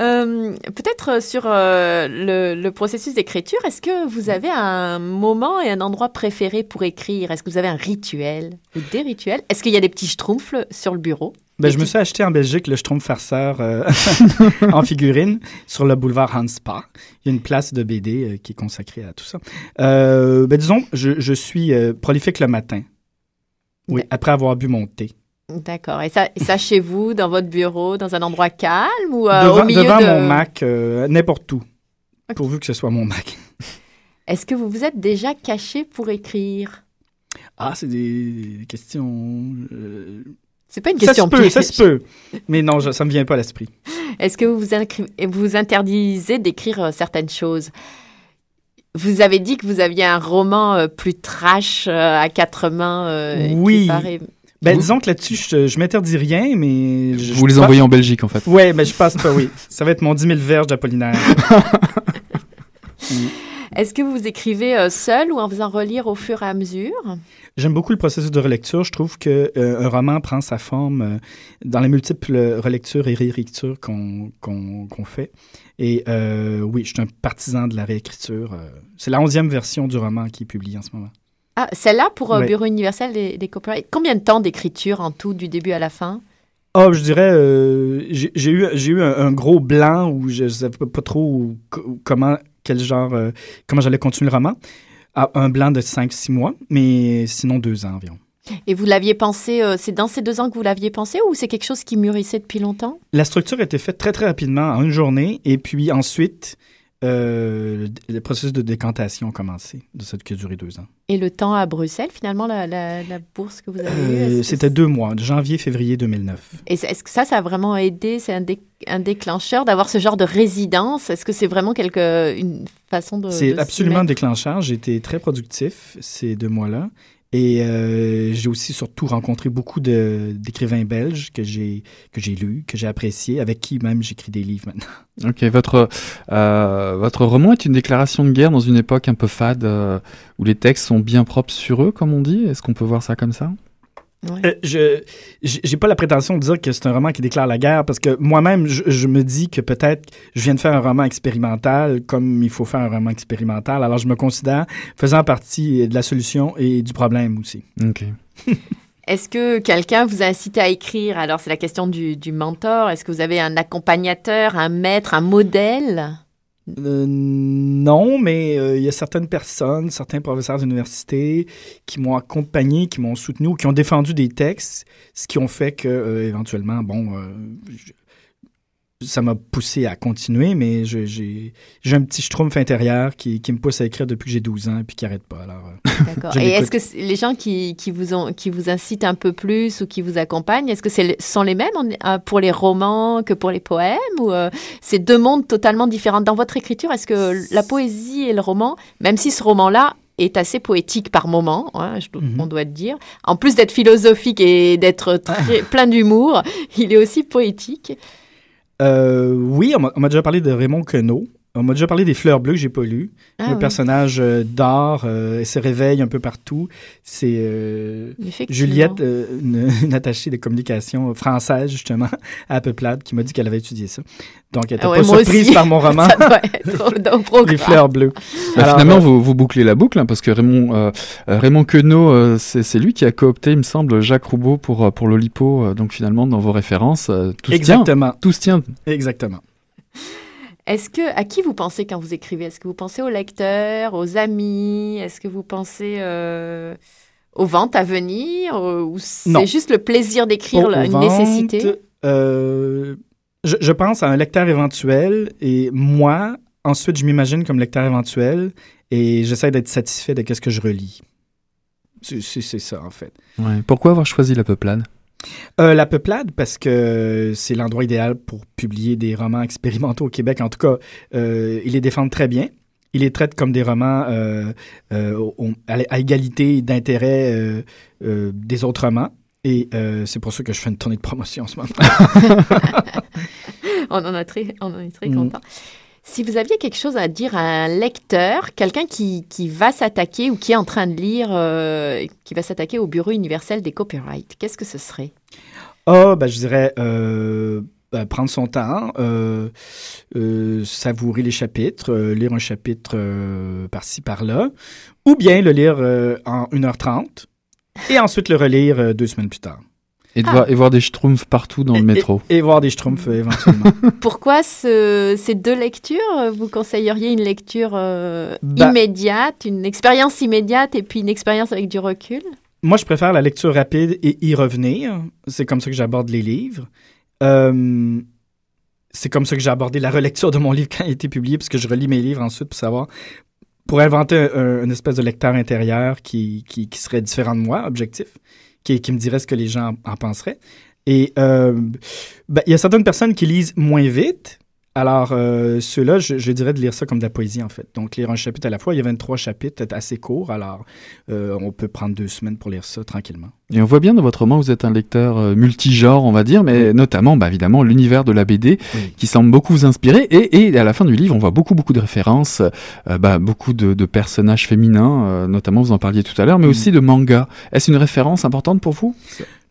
Speaker 2: Euh, Peut-être euh, sur euh, le, le processus d'écriture, est-ce que vous avez un moment et un endroit préféré pour écrire? Est-ce que vous avez un rituel ou des rituels? Est-ce qu'il y a des petits schtroumpfs sur le bureau?
Speaker 4: Ben, je me suis acheté en Belgique le Schtroumpf farceur euh, en figurine sur le boulevard Hanspa. Il y a une place de BD qui est consacrée à tout ça. Ben, disons, je, je suis prolifique le matin. Oui,
Speaker 2: Ouais.
Speaker 4: après avoir bu mon thé.
Speaker 2: D'accord. Et ça, et ça chez vous, dans votre bureau, dans un endroit calme ou euh,
Speaker 4: devant
Speaker 2: au milieu
Speaker 4: devant
Speaker 2: de...
Speaker 4: mon Mac, euh, n'importe où. Pourvu que ce soit mon Mac.
Speaker 2: Est-ce que vous vous êtes déjà caché pour écrire?
Speaker 4: Ah, c'est des questions. euh,
Speaker 2: C'est pas une
Speaker 4: Ça se
Speaker 2: question
Speaker 4: peut, ça se peut. Mais non, je- ça me vient pas à l'esprit.
Speaker 2: Est-ce que vous vous, interdisez d'écrire euh, certaines choses? Vous avez dit que vous aviez un roman euh, plus trash euh, à quatre mains. euh, qui
Speaker 4: Oui.
Speaker 2: paraît-
Speaker 4: Ben,
Speaker 3: Vous-
Speaker 4: disons que là-dessus, je, je m'interdis rien, mais. Je,
Speaker 3: Vous les envoyez en Belgique en fait.
Speaker 4: Ouais, mais je pense pas, oui. Ça va être mon 10 000 verges d'Apollinaire.
Speaker 2: Est-ce que vous écrivez euh, seul ou en faisant relire au fur et à mesure?
Speaker 4: J'aime beaucoup le processus de relecture. Je trouve que euh, un roman prend sa forme euh, dans les multiples relectures et réécritures qu'on fait. Et euh, oui, je suis un partisan de la réécriture. C'est la onzième version du roman qui est publiée en ce moment.
Speaker 2: Ah, celle-là pour euh. Bureau universel des, des copyrights. Combien de temps d'écriture en tout, du début à la fin?
Speaker 4: Ah, je dirais, euh, j'ai eu, eu un, un gros blanc où je ne savais pas trop comment, quel genre, euh, comment j'allais continuer le roman. Ah, un blanc de 5-6 mois, mais sinon deux ans environ.
Speaker 2: Et vous l'aviez pensé, euh, c'est dans ces deux ans que vous l'aviez pensé ou c'est quelque chose qui mûrissait depuis longtemps?
Speaker 4: La structure a été faite très, très rapidement, en une journée, et puis ensuite, euh, le, le processus de décantation a commencé, de ça qui a duré deux ans.
Speaker 2: Et le temps à Bruxelles, finalement, la, la- la bourse que vous avez eue
Speaker 4: Euh, C'était deux mois, de janvier-février 2009.
Speaker 2: Et c'est- est-ce que ça, ça a vraiment aidé C'est un, dé- un déclencheur d'avoir ce genre de résidence? Est-ce que c'est vraiment quelque, une façon de.
Speaker 4: C'est absolument déclencheur. J'ai été très productif ces deux mois-là. Et euh, j'ai aussi surtout rencontré beaucoup d'écrivains belges que j'ai que j'ai lus, que j'ai appréciés, avec qui même j'écris des livres maintenant.
Speaker 3: Ok, votre, euh, votre roman est une déclaration de guerre dans une époque un peu fade euh, où les textes sont bien propres sur eux, comme on dit? Est-ce qu'on peut voir ça comme ça?
Speaker 2: Ouais.
Speaker 4: Euh, je j'ai j'ai pas la prétention de dire que c'est un roman qui déclare la guerre parce que moi-même je, je me dis que peut-être je viens de faire un roman expérimental comme il faut faire un roman expérimental. Alors je me considère faisant partie de la solution et du problème aussi.
Speaker 3: Ok.
Speaker 2: Est-ce que quelqu'un vous a incité à écrire? Alors, c'est la question du, du mentor. Est-ce que vous avez un accompagnateur, un maître, un modèle?
Speaker 4: Euh, non, mais euh, il y a certaines personnes, certains professeurs d'université qui m'ont accompagné, qui m'ont soutenu ou qui ont défendu des textes, ce qui ont fait que euh, éventuellement, bon, ça m'a poussé à continuer, mais j'ai un petit schtroumpf intérieur qui, qui me pousse à écrire depuis que j'ai 12 ans et puis qui n'arrête pas. Alors, euh,
Speaker 2: D'accord. Et est-ce que les gens qui, qui, vous ont, qui vous incitent un peu plus ou qui vous accompagnent, est-ce que le- sont les mêmes euh, pour les romans que pour les poèmes ou euh, c'est deux mondes totalement différents? Dans votre écriture, est-ce que la poésie et le roman, même si ce roman-là est assez poétique par moment, hein, je-
Speaker 4: Mhm.
Speaker 2: on doit le dire, en plus d'être philosophique et d'être très- plein d'humour, il est aussi poétique?
Speaker 4: Euh, oui, on m'a déjà parlé de Raymond Queneau. On m'a déjà parlé des Fleurs bleues que j'ai pas lu.
Speaker 2: Ah
Speaker 4: le
Speaker 2: oui.
Speaker 4: personnage euh, dort, euh, elle se réveille un peu partout. C'est euh. Juliette, euh, une, une attachée de communication française, justement, à Peuplade, qui m'a dit qu'elle avait étudié ça. Donc, elle était
Speaker 2: Ah ouais,
Speaker 4: pas surprise
Speaker 2: aussi.
Speaker 4: par mon roman,
Speaker 2: Ça doit être.
Speaker 4: Les Fleurs bleues.
Speaker 3: Bah,
Speaker 4: Alors,
Speaker 3: finalement,
Speaker 4: euh,
Speaker 3: vous, vous bouclez la boucle, hein, parce que Raymond, Raymond Queneau, euh, c'est c'est lui qui a coopté, il me semble, Jacques Roubaud pour, pour l'Olipo. euh, donc finalement, dans vos références, euh, tout se tient.
Speaker 4: Exactement.
Speaker 3: Tout se tient.
Speaker 4: Exactement.
Speaker 2: Est-ce que à qui vous pensez quand vous écrivez? Est-ce que vous pensez aux lecteurs, aux amis? Est-ce que vous pensez euh, aux ventes à venir? Ou c'est juste le plaisir d'écrire, une
Speaker 4: ventes,
Speaker 2: nécessité?
Speaker 4: euh, je, je pense à un lecteur éventuel et moi, ensuite, je m'imagine comme lecteur éventuel et j'essaie d'être satisfait de ce que je relis. C'est ça, en fait.
Speaker 3: Ouais. Pourquoi avoir choisi la peuplade?
Speaker 4: Euh, la peuplade, parce que c'est l'endroit idéal pour publier des romans expérimentaux au Québec. En tout cas, euh, ils les défendent très bien. Ils les traitent comme des romans euh, euh, à, à égalité d'intérêt des autres romans. Et c'est pour ça que je fais une tournée de promotion en ce moment.
Speaker 2: on, en a très, on en est très
Speaker 4: Mm.
Speaker 2: content. Si vous aviez quelque chose à dire à un lecteur, quelqu'un qui, va s'attaquer ou qui est en train de lire, euh, qui va s'attaquer au Bureau universel des copyrights, qu'est-ce que ce serait?
Speaker 4: Ah, ben, je dirais euh, ben, prendre son temps, euh, savourer les chapitres, lire un chapitre par-ci, par-là, ou bien le lire en 1h30 et ensuite le relire deux semaines plus tard.
Speaker 3: Et, de
Speaker 2: Ah.
Speaker 3: voir, et voir des schtroumpfs partout dans
Speaker 4: Et-
Speaker 3: le métro.
Speaker 4: Et, et voir des schtroumpfs euh, éventuellement.
Speaker 2: Pourquoi ce- ces deux lectures Vous conseilleriez une lecture euh,
Speaker 4: Bah-
Speaker 2: immédiate, une expérience immédiate et puis une expérience avec du recul?
Speaker 4: Moi, je préfère la lecture rapide et y revenir. C'est comme ça que j'aborde les livres. Euh, c'est comme ça que j'ai abordé la relecture de mon livre quand il a été publié, parce que je relis mes livres ensuite pour savoir, pour inventer un, un- une espèce de lecteur intérieur qui, qui, qui serait différent de moi, objectif, qui, me dirait ce que les gens en, en penseraient. Et euh, ben, il y a certaines personnes qui lisent moins vite. Alors, euh, ceux-là, je, je dirais de lire ça comme de la poésie, en fait. Donc, lire un chapitre à la fois. Il y a 23 chapitres, c'est assez court. Alors, euh, on peut prendre deux semaines pour lire ça tranquillement.
Speaker 3: Et on voit bien dans votre roman, vous êtes un lecteur euh, multigenre, on va dire, mais notamment, bah, évidemment, l'univers de la BD
Speaker 4: Oui.
Speaker 3: qui semble beaucoup vous inspirer. Et, et à la fin du livre, on voit beaucoup, beaucoup de références, euh, bah, beaucoup de, de personnages féminins, euh, notamment, vous en parliez tout à l'heure, mais
Speaker 4: Mm.
Speaker 3: aussi de manga. Est-ce une référence importante pour vous?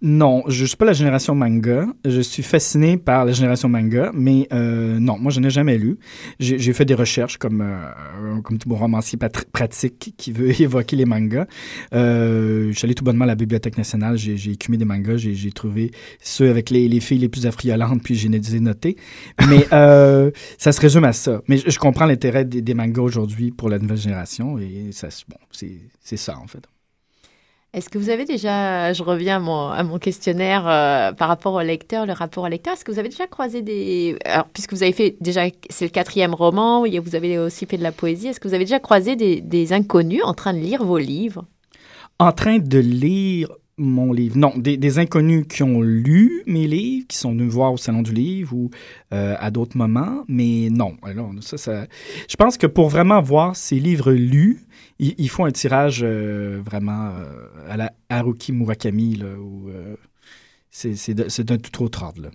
Speaker 4: Non, je suis pas la génération manga. Je suis fasciné par la génération manga, mais euh, non, moi je n'ai jamais lu. J'ai fait des recherches comme euh, comme tout bon romancier pratique qui veut évoquer les mangas. Euh, je suis allé tout bonnement à la Bibliothèque nationale. J'ai écumé des mangas. J'ai trouvé ceux avec les, les filles les plus affriolantes, puis j'ai les. Mais euh, ça se résume à ça. Mais je, comprends l'intérêt des, mangas aujourd'hui pour la nouvelle génération et bon, c'est ça en fait.
Speaker 2: Est-ce que vous avez déjà, je reviens à mon, questionnaire euh, par rapport au lecteur, le rapport au lecteur, est-ce que vous avez déjà croisé des... Puisque vous avez fait déjà, c'est le quatrième roman, vous avez aussi fait de la poésie, est-ce que vous avez déjà croisé des inconnus en train de lire vos livres?
Speaker 4: En train de lire mon livre. Non, des, inconnus qui ont lu mes livres, qui sont venus voir au Salon du Livre ou euh, à d'autres moments, mais non. Alors, ça, ça... Je pense que pour vraiment voir ces livres lus, il, il faut un tirage euh, vraiment euh, à la Haruki Murakami, c'est d'un tout autre ordre.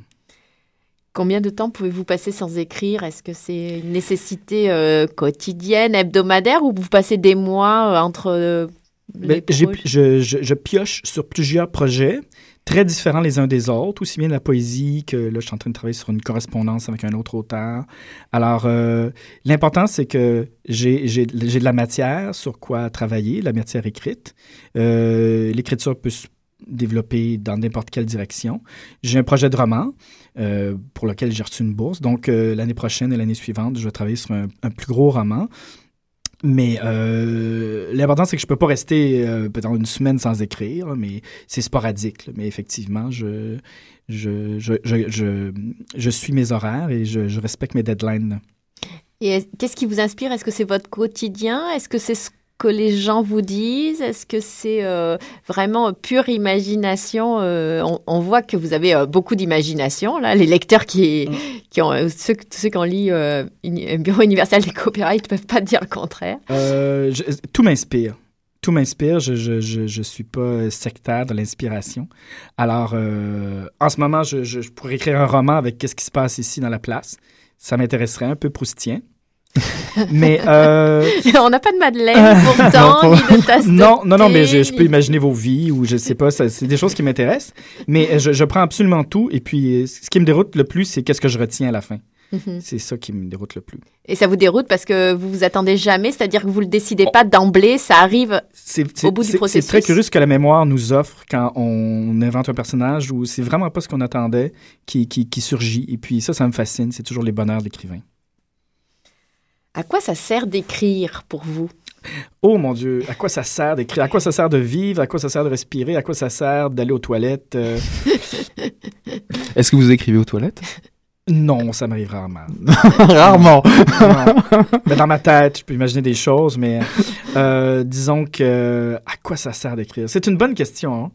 Speaker 2: Combien de temps pouvez-vous passer sans écrire? Est-ce que c'est une nécessité quotidienne, hebdomadaire, ou vous passez des mois entre les
Speaker 4: Ben, je, je- je pioche sur plusieurs projets très différents les uns des autres, aussi bien de la poésie que là, je suis en train de travailler sur une correspondance avec un autre auteur. Alors, euh, l'important, c'est que j'ai de la matière sur quoi travailler, la matière écrite. Euh, L'écriture peut se développer dans n'importe quelle direction. J'ai un projet de roman euh, pour lequel j'ai reçu une bourse. Donc, l'année prochaine et l'année suivante, je vais travailler sur un, un plus gros roman. Mais euh, l'important, c'est que je peux pas rester euh, peut-être une semaine sans écrire, mais c'est sporadique. Mais effectivement, je, je, je, je, je, suis mes horaires et je, respecte mes deadlines.
Speaker 2: Et est- qu'est-ce qui vous inspire? Est-ce que c'est votre quotidien? Est-ce que c'est ce que les gens vous disent? Est-ce que c'est euh, vraiment pure imagination Euh, on, on voit que vous avez euh, beaucoup d'imagination, là. Les lecteurs qui, qui ont, euh, ceux, tous ceux qui ont lu euh, Uni- un Bureau universel des copyrights ne peuvent pas dire le contraire.
Speaker 4: Euh, je- tout m'inspire. Tout m'inspire. Je, je, je, je suis pas sectaire de l'inspiration. Alors, euh, en ce moment, je pourrais écrire un roman avec qu'est-ce qui se passe ici dans la place. Ça m'intéresserait un peu proustien. mais euh,
Speaker 2: On n'a pas de Madeleine pourtant,
Speaker 3: Non,
Speaker 2: ni de
Speaker 4: non, non, non, mais je, peux imaginer vos vies ou je sais pas, c'est des choses qui m'intéressent. Mais euh, je, je prends absolument tout. Et puis, euh, ce qui me déroute le plus, c'est qu'est-ce que je retiens à la fin.
Speaker 2: Mhm.
Speaker 4: C'est ça qui me déroute le plus.
Speaker 2: Et ça vous déroute parce que vous vous attendez jamais, c'est-à-dire que vous le décidez pas d'emblée, ça arrive. Au bout du processus.
Speaker 4: C'est très curieux ce que la mémoire nous offre quand on invente un personnage où c'est vraiment pas ce qu'on attendait qui, qui, qui surgit. Et puis ça, ça me fascine. C'est toujours les bonheurs de l'écrivain.
Speaker 2: À quoi ça sert d'écrire pour vous?
Speaker 4: Oh mon Dieu, à quoi ça sert d'écrire? À quoi ça sert de vivre? À quoi ça sert de respirer? À quoi ça sert d'aller aux toilettes? Euh,
Speaker 3: Est-ce que vous écrivez aux toilettes?
Speaker 4: Non, ça m'arrive rarement.
Speaker 3: Rarement.
Speaker 4: Non. mais dans ma tête, je peux imaginer des choses, mais euh, disons que à quoi ça sert d'écrire? C'est une bonne question. hein.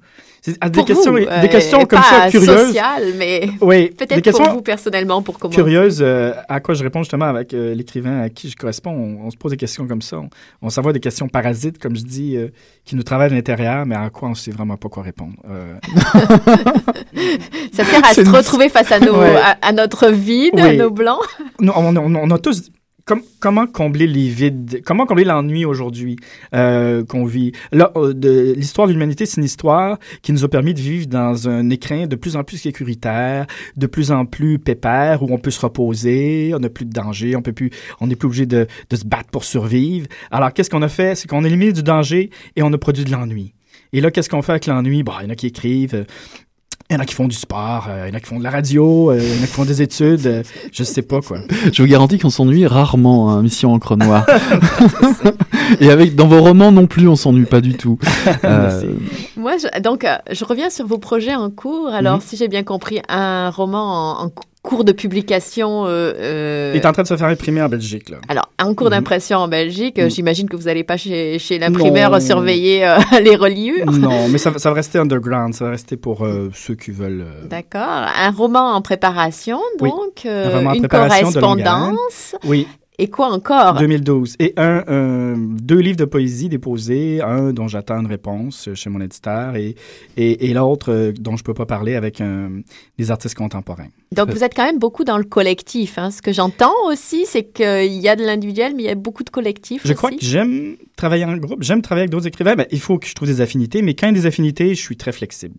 Speaker 4: À des questions,
Speaker 2: vous,
Speaker 4: des
Speaker 2: euh,
Speaker 4: questions comme
Speaker 2: pas
Speaker 4: ça curieuses.
Speaker 2: sociales, mais
Speaker 4: Oui,
Speaker 2: peut-être
Speaker 4: des
Speaker 2: pour
Speaker 4: questions
Speaker 2: vous personnellement, pour comment
Speaker 4: curieuses euh, à quoi je réponds justement avec euh, l'écrivain à qui je corresponds. On, on se pose des questions comme ça. On, on s'envoie des questions parasites, comme je dis, qui nous travaillent à l'intérieur, mais à quoi on ne sait vraiment pas quoi répondre.
Speaker 2: Ça sert à se
Speaker 3: une-
Speaker 2: retrouver face à, nos,
Speaker 4: Ouais.
Speaker 2: à, à notre vide, à nos blancs.
Speaker 4: nous, on, on- on a tous. Comme- comment combler les vides Comment combler l'ennui aujourd'hui euh, qu'on vit? Euh, l'histoire de l'humanité, c'est une histoire qui nous a permis de vivre dans un écrin de plus en plus sécuritaire, de plus en plus pépère, où on peut se reposer, on n'a plus de danger, on peut plus, on n'est plus obligé de, se battre pour survivre. Alors, qu'est-ce qu'on a fait? C'est qu'on a éliminé du danger et on a produit de l'ennui. Et là, qu'est-ce qu'on fait avec l'ennui? Bon, il y en a qui écrivent. Il y en a qui font du sport, euh, il y en a qui font de la radio, euh, il y en a qui font des études, euh, je sais pas quoi.
Speaker 3: Je vous garantis qu'on s'ennuie rarement, hein, Mission Encre Noire. Et avec dans vos romans non plus, on s'ennuie pas du tout. Euh.
Speaker 2: Moi, je, donc, euh, je reviens sur vos projets en cours. Alors,
Speaker 4: Mhm.
Speaker 2: si j'ai bien compris, un roman en, en cours de publication. euh, euh,
Speaker 4: Il est en train de se faire imprimer en Belgique, là.
Speaker 2: Alors, en cours
Speaker 4: Mhm.
Speaker 2: d'impression en Belgique, euh,
Speaker 4: Mhm.
Speaker 2: j'imagine que vous n'allez pas chez, chez l'imprimeur surveiller euh, les reliures.
Speaker 4: Non, mais ça, va- ça va rester underground, ça va rester pour euh, ceux qui veulent. euh,
Speaker 2: D'accord. Un roman en préparation, donc. euh,
Speaker 4: Un roman en
Speaker 2: une
Speaker 4: préparation
Speaker 2: correspondance.
Speaker 4: Oui,
Speaker 2: Et quoi encore?
Speaker 4: 2012. Et un, un- deux livres de poésie déposés, un dont j'attends une réponse chez mon éditeur et, et, et l'autre euh, dont je peux pas parler avec un, des artistes contemporains.
Speaker 2: Donc, vous êtes quand même beaucoup dans le collectif. hein. Ce que j'entends aussi, c'est qu'il y a de l'individuel, mais il y a beaucoup de collectifs
Speaker 4: Je crois que j'aime travailler en groupe, j'aime travailler avec d'autres écrivains. Ben, il faut que je trouve des affinités, mais quand il y a des affinités, je suis très flexible.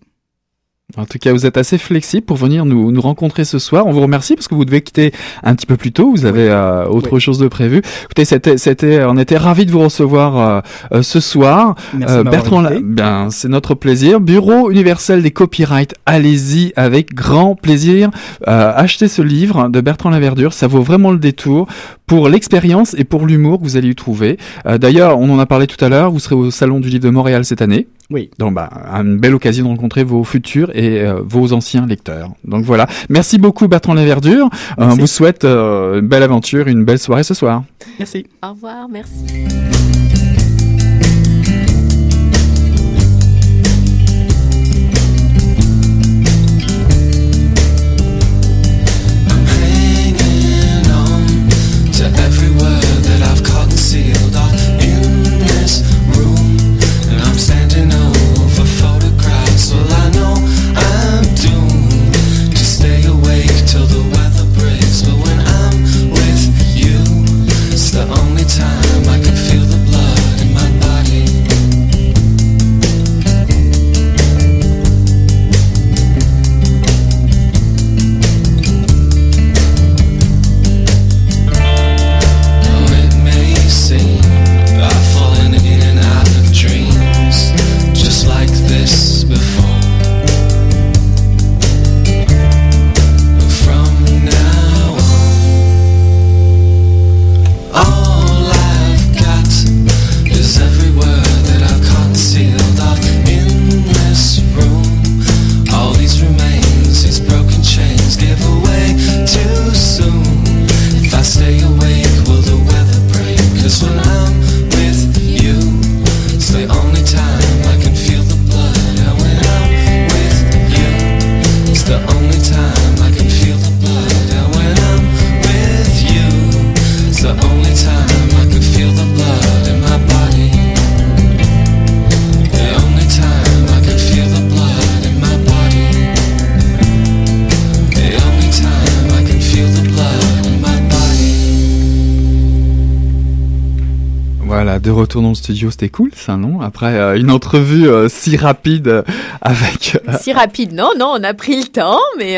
Speaker 3: En tout cas, vous êtes assez flexible pour venir nous, nous rencontrer ce soir. On vous remercie parce que vous devez quitter un petit peu plus tôt. Vous avez euh, autre
Speaker 4: Oui.
Speaker 3: chose de prévu. Écoutez, c'était, c'était, on était ravis de vous recevoir euh, euh, ce soir.
Speaker 4: Merci
Speaker 3: Euh, Bertrand,
Speaker 4: invité.
Speaker 3: ben, c'est notre plaisir. Bureau universel des copyrights, allez-y avec grand plaisir. Euh, achetez ce livre de Bertrand Laverdure, ça vaut vraiment le détour pour l'expérience et pour l'humour que vous allez y trouver. Euh, d'ailleurs, on en a parlé tout à l'heure, vous serez au Salon du Livre de Montréal cette année.
Speaker 4: Oui.
Speaker 3: Donc, bah, une belle occasion de rencontrer vos futurs et euh, vos anciens lecteurs. Donc voilà. Merci beaucoup Bertrand Laverdure. Euh, on vous souhaite euh, une belle aventure, une belle soirée ce soir.
Speaker 4: Merci.
Speaker 2: Au revoir, merci.
Speaker 3: Retour dans le studio, c'était cool ça, non Après euh, une entrevue euh, si rapide euh, avec...
Speaker 2: Si rapide, non, non, on a pris le temps, mais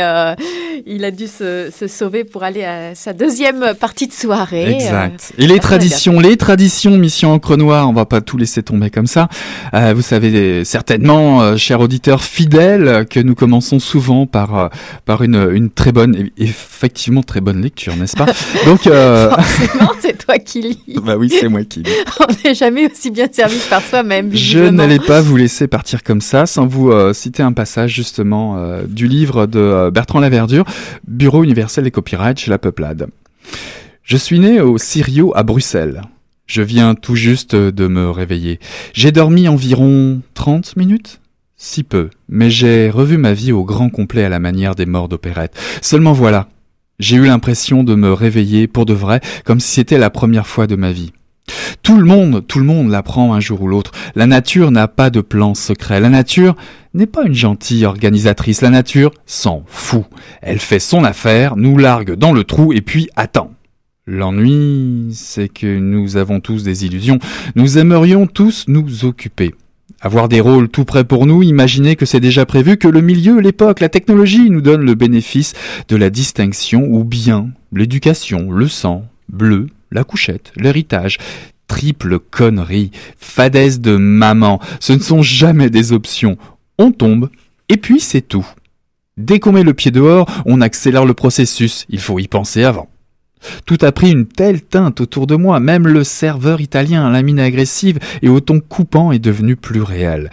Speaker 2: il a dû se, se, sauver pour aller à sa deuxième partie de soirée.
Speaker 3: Exact. Et les traditions, les traditions Mission Encre Noire, on va pas tout laisser tomber comme ça. vous savez certainement, chers auditeurs fidèles, que nous commençons souvent par, par une, une très bonne, effectivement très bonne lecture, n'est-ce pas
Speaker 2: Donc, Forcément, c'est toi qui lis.
Speaker 3: bah oui, c'est moi qui lis.
Speaker 2: on n'est jamais aussi bien servi par soi-même.
Speaker 3: Je n'allais pas vous laisser partir comme ça sans vous euh, citer un passage justement euh, du livre de euh, Bertrand Laverdure, Bureau universel des copyrights chez la Peuplade. Je suis né au Sirio à Bruxelles. Je viens tout juste de me réveiller. J'ai dormi environ 30 minutes? Si peu, mais j'ai revu ma vie au grand complet à la manière des morts d'opérette. Seulement voilà, j'ai eu l'impression de me réveiller pour de vrai, comme si c'était la première fois de ma vie. Tout le monde, tout le monde l'apprend un jour ou l'autre. La nature n'a pas de plan secret. La nature n'est pas une gentille organisatrice. La nature s'en fout. Elle fait son affaire, nous largue dans le trou et puis attend. L'ennui, c'est que nous avons tous des illusions. Nous aimerions tous nous occuper. Avoir des rôles tout près pour nous, imaginer que c'est déjà prévu, que le milieu, l'époque, la technologie nous donnent le bénéfice de la distinction ou bien l'éducation, le sang, bleu, la couchette, l'héritage. Triple connerie, fadaise de maman, ce ne sont jamais des options. On tombe, et puis c'est tout. Dès qu'on met le pied dehors, on accélère le processus, il faut y penser avant. Tout a pris une telle teinte autour de moi, même le serveur italien, la mine agressive et au ton coupant est devenu plus réel.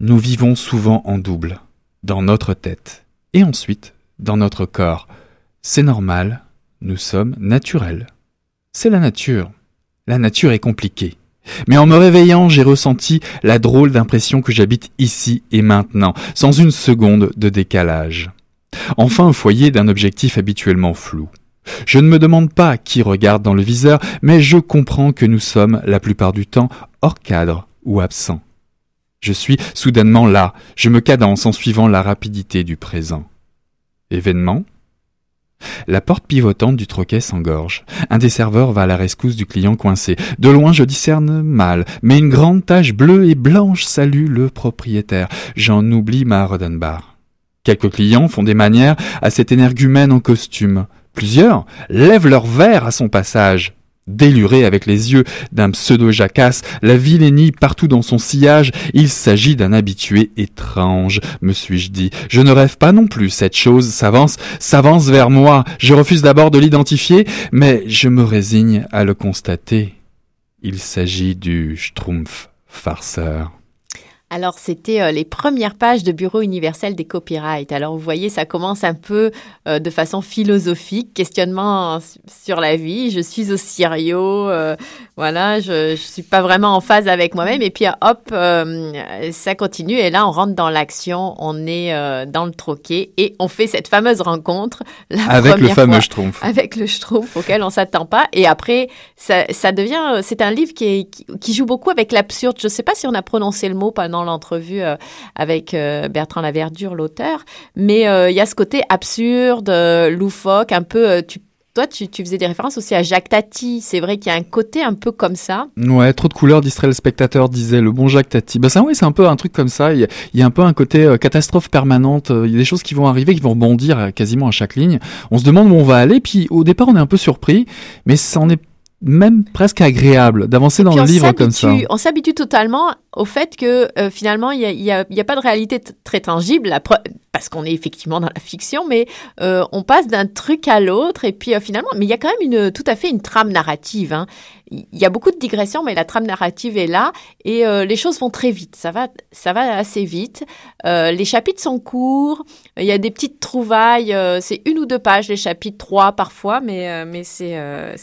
Speaker 3: Nous vivons souvent en double, dans notre tête, et ensuite dans notre corps. C'est normal, nous sommes naturels. C'est la nature. La nature est compliquée. Mais en me réveillant, j'ai ressenti la drôle d'impression que j'habite ici et maintenant, sans une seconde de décalage. Enfin au foyer d'un objectif habituellement flou. Je ne me demande pas qui regarde dans le viseur, mais je comprends que nous sommes, la plupart du temps, hors cadre ou absents. Je suis soudainement là, je me cadence en suivant la rapidité du présent. Événement? La porte pivotante du troquet s'engorge. Un des serveurs va à la rescousse du client coincé. De loin, je discerne mal, mais une grande tache bleue et blanche salue le propriétaire. J'en oublie ma Rodenbar. Quelques clients font des manières à cet énergumène en costume. Plusieurs lèvent leur verre à son passage. Déluré avec les yeux d'un pseudo-jacasse, la vilainie partout dans son sillage, il s'agit d'un habitué étrange, me suis-je dit. Je ne rêve pas non plus, cette chose s'avance, s'avance vers moi. Je refuse d'abord de l'identifier, mais je me résigne à le constater. Il s'agit du Schtroumpf farceur.
Speaker 2: Alors, c'était euh, les premières pages de Bureau universel des copyrights. Alors, vous voyez, ça commence un peu euh, de façon philosophique, questionnement sur la vie. Je suis au Sirio, euh, voilà, je ne suis pas vraiment en phase avec moi-même. Et puis, hop, ça continue. Et là, on rentre dans l'action, on est dans le troquet et on fait cette fameuse rencontre.
Speaker 3: La avec le fameux Schtroumpf.
Speaker 2: Avec le Schtroumpf auquel on s'attend pas. Et après, ça, ça devient, c'est un livre qui, qui, qui joue beaucoup avec l'absurde. Je ne sais pas si on a prononcé le mot pendant l'entrevue euh, avec euh, Bertrand Laverdure, l'auteur. Mais euh, il y a ce côté absurde, loufoque, un peu. tu toi, tu, faisais des références aussi à Jacques Tati. C'est vrai qu'il y a un côté un peu comme ça.
Speaker 3: Ouais, trop de couleurs distrait le spectateur, disait le bon Jacques Tati. Bah ça, oui, c'est un peu un truc comme ça. Il y, a, un peu un côté catastrophe permanente. Il y a des choses qui vont arriver, qui vont rebondir quasiment à chaque ligne. On se demande où on va aller, puis au départ, on est un peu surpris, mais ça en est même presque agréable d'avancer dans le livre comme ça.
Speaker 2: On s'habitue totalement au fait que euh, finalement, il n'y a, pas de réalité très tangible, parce qu'on est effectivement dans la fiction, mais euh, on passe d'un truc à l'autre, et puis euh, finalement, mais il y a quand même une, tout à fait une trame narrative. Hein il y a beaucoup de digressions, mais la trame narrative est là et les choses vont très vite. Ça va, ça va assez vite. Les chapitres sont courts. Il y a des petites trouvailles. C'est une ou deux pages, les chapitres, trois parfois, mais, mais c'est,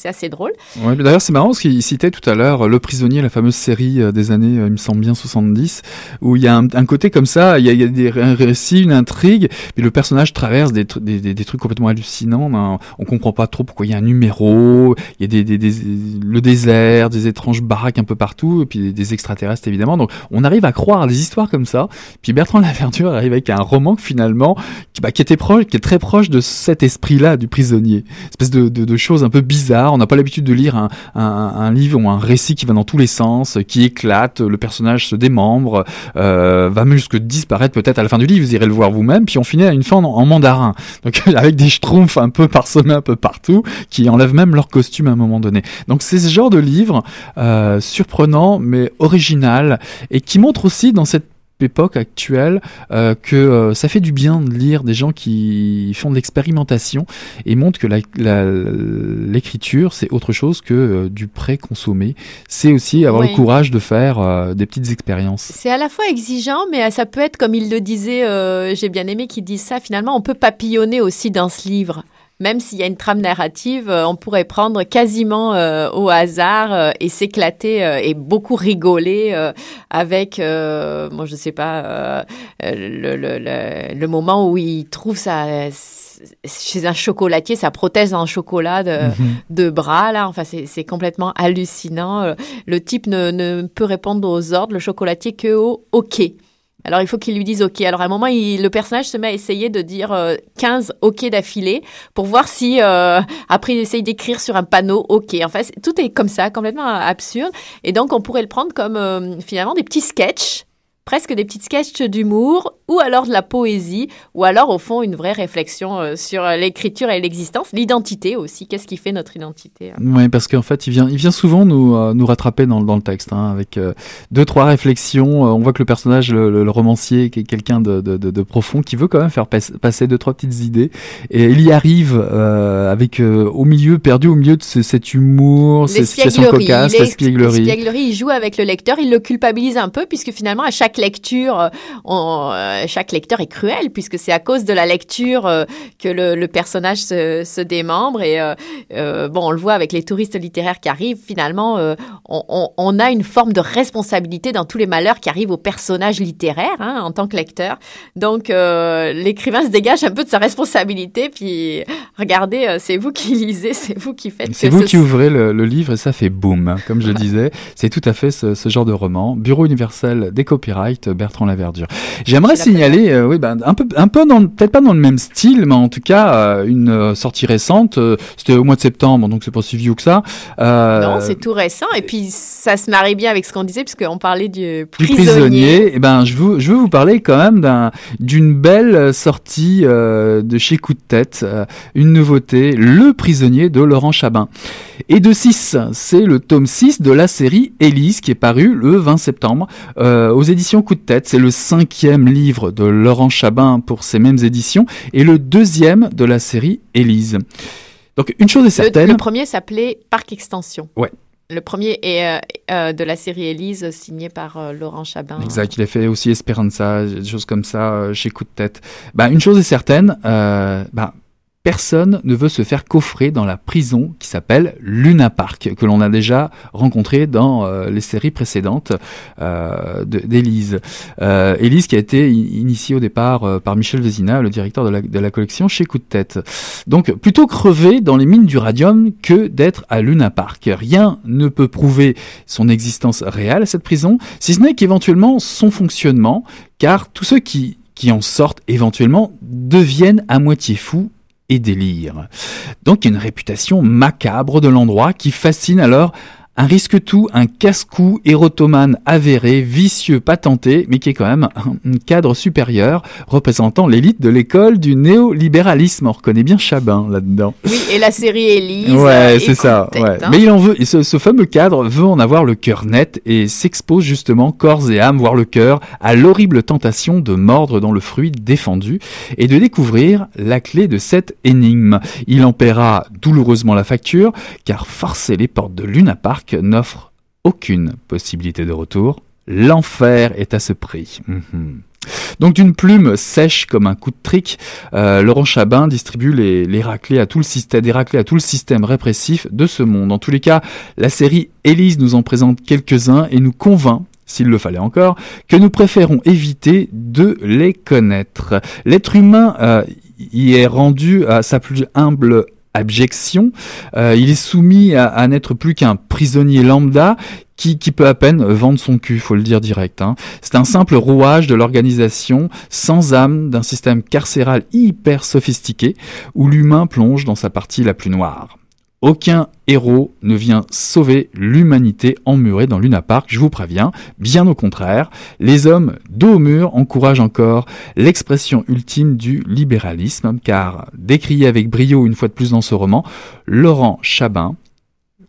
Speaker 2: assez drôle.
Speaker 3: D'ailleurs, c'est marrant parce qu'il citait tout à l'heure Le Prisonnier, la fameuse série des années, il me semble bien 70, où il y a un, côté comme ça, il y a, des, un récit, une intrigue, puis le personnage traverse des, des, des, trucs complètement hallucinants. On, on comprend pas trop pourquoi il y a un numéro, il y a des, des, le désert, des étranges baraques un peu partout, et puis des, extraterrestres évidemment. Donc on arrive à croire des histoires comme ça. Puis Bertrand Laverdure arrive avec un roman finalement, qui, bah, qui était proche, qui est très proche de cet esprit-là du prisonnier. Espèce de, de, choses un peu bizarres. On n'a pas l'habitude de lire un, un livre ou un récit qui va dans tous les sens, qui éclate, le personnage se démembre, euh, va jusque disparaître peut-être à la fin du livre, vous irez le voir vous-même, puis on finit à une fin en, en mandarin. Donc avec des schtroumpfs un peu parsemés un peu partout, qui enlèvent même leur costume à un moment donné. Donc c'est ce genre de livre euh, surprenant mais original et qui montre aussi dans cette époque actuelle euh, que euh, ça fait du bien de lire des gens qui font de l'expérimentation et montrent que l'écriture c'est autre chose que euh, du pré-consommé c'est aussi avoir
Speaker 2: Oui.
Speaker 3: le courage de faire des petites expériences
Speaker 2: C'est à la fois exigeant, mais ça peut être, comme il le disait, j'ai bien aimé qu'il dise ça, finalement, on peut papillonner aussi dans ce livre. Même s'il y a une trame narrative, euh, on pourrait prendre quasiment euh, au hasard euh, et s'éclater euh, et beaucoup rigoler euh, avec, euh, moi je sais pas, euh, le, le, le, le moment où il trouve sa chez un chocolatier sa prothèse en chocolat de, de bras là. Enfin c'est c'est complètement hallucinant. Le type ne, ne peut répondre aux ordres le chocolatier que au ok alors il faut qu'il lui dise ok. Alors à un moment il, le personnage se met à essayer de dire euh, 15 ok d'affilée pour voir si euh, après il essaye d'écrire sur un panneau ok. Enfin c'est- tout est comme ça complètement absurde. Et donc on pourrait le prendre comme euh, finalement des petits sketchs presque des petites sketchs d'humour, ou alors de la poésie, ou alors au fond une vraie réflexion euh, sur l'écriture et l'existence, l'identité aussi. Qu'est-ce qui fait notre identité hein?
Speaker 3: Oui, parce qu'en fait, il vient, il vient souvent nous, euh, nous rattraper dans, dans le texte, hein, avec euh, deux, trois réflexions. Euh, on voit que le personnage, le, le- le romancier, qui est quelqu'un de, de, de, de profond, qui veut quand même faire pas- passer deux, trois petites idées. Et il y arrive euh, avec, euh, au milieu, perdu au milieu de ce- cet humour, cocasses,
Speaker 2: il est-
Speaker 3: l'espièglerie.
Speaker 2: l'espièglerie, il joue avec le lecteur, il le culpabilise un peu, puisque finalement, à chaque lecture, euh, on- euh, chaque lecteur est cruel, puisque c'est à cause de la lecture euh, que le, le personnage se, se démembre. Et euh, euh, bon, on le voit avec les touristes littéraires qui arrivent, finalement, euh, on, on- on a une forme de responsabilité dans tous les malheurs qui arrivent aux personnages littéraires, hein, en tant que lecteur. Donc, euh, l'écrivain se dégage un peu de sa responsabilité, puis regardez, euh, c'est vous qui lisez, c'est vous qui faites.
Speaker 3: C'est vous
Speaker 2: ce
Speaker 3: qui ouvrez le, le livre et ça fait boum. hein, Comme je le disais, c'est tout à fait ce, ce genre de roman. Bureau universel des copyrights, Bertrand Laverdure. J'aimerais signaler, euh, oui, ben, un peu, un peu dans, peut-être pas dans le même style, mais en tout cas euh, une euh, sortie récente. euh, C'était au mois de septembre, donc c'est pas si vieux que ça. Euh,
Speaker 2: Non, c'est tout récent. Et puis, ça se marie bien avec ce qu'on disait, puisqu'on parlait du
Speaker 3: du
Speaker 2: prisonnier.
Speaker 3: prisonnier, eh ben, je, veux, je veux vous parler quand même d'un, d'une belle sortie euh, de chez Coup de Tête, une nouveauté, Le prisonnier de Laurent Chabin. Et de 6, c'est le tome 6 de la série Élise qui est paru le 20 septembre euh, aux éditions Coup de Tête. C'est le cinquième livre de Laurent Chabin pour ces mêmes éditions et le deuxième de la série Élise. Donc une chose est certaine,
Speaker 2: le premier s'appelait Parc Extension.
Speaker 3: Ouais.
Speaker 2: Le premier est euh, euh, de la série Élise, signé par euh, Laurent Chabin.
Speaker 3: Exact, il a fait aussi Esperanza, des choses comme ça chez Coup de Tête. Bah, une chose est certaine, bah, personne ne veut se faire coffrer dans la prison qui s'appelle Luna Park, que l'on a déjà rencontré dans euh, les séries précédentes euh, d'Élise. Euh, Élise qui a été initiée au départ euh, par Michel Vézina, le directeur de la, de la collection chez Coup de Tête. Donc plutôt crever dans les mines du radium que d'être à Luna Park. Rien ne peut prouver son existence réelle à cette prison, si ce n'est qu'éventuellement son fonctionnement, car tous ceux qui, qui en sortent éventuellement deviennent à moitié fous et délirent. Donc il y a une réputation macabre de l'endroit qui fascine alors un risque tout, un casse-cou érotomane avéré, vicieux, patenté, mais qui est quand même un, cadre supérieur représentant l'élite de l'école du néolibéralisme. On reconnaît bien Chabin là-dedans.
Speaker 2: Oui, et la série Élise. euh,
Speaker 3: Ouais,
Speaker 2: et
Speaker 3: c'est ça.
Speaker 2: Tête,
Speaker 3: ouais.
Speaker 2: hein.
Speaker 3: Mais il en veut. Ce, ce fameux cadre veut en avoir le cœur net et s'expose justement corps et âme, voire le cœur, à l'horrible tentation de mordre dans le fruit défendu et de découvrir la clé de cette énigme. Il en paiera douloureusement la facture, car forcer les portes de Luna Park n'offre aucune possibilité de retour. L'enfer est à ce prix. Mhm. Donc d'une plume sèche comme un coup de trick, euh, Laurent Chabin distribue les, à tout le système, des raclés à tout le système répressif de ce monde. En tous les cas, la série Élise nous en présente quelques-uns et nous convainc s'il le fallait encore, que nous préférons éviter de les connaître. L'être humain euh, y est rendu à sa plus humble abjection. Euh, il est soumis à, n'être plus qu'un prisonnier lambda qui, peut à peine vendre son cul, faut le dire direct. Hein. C'est un simple rouage de l'organisation sans âme d'un système carcéral hyper sophistiqué où l'humain plonge dans sa partie la plus noire. Aucun héros ne vient sauver l'humanité emmurée dans Luna Park, je vous préviens. Bien au contraire, les hommes dos au mur encouragent encore l'expression ultime du libéralisme, car décrié avec brio une fois de plus dans ce roman, Laurent Chabin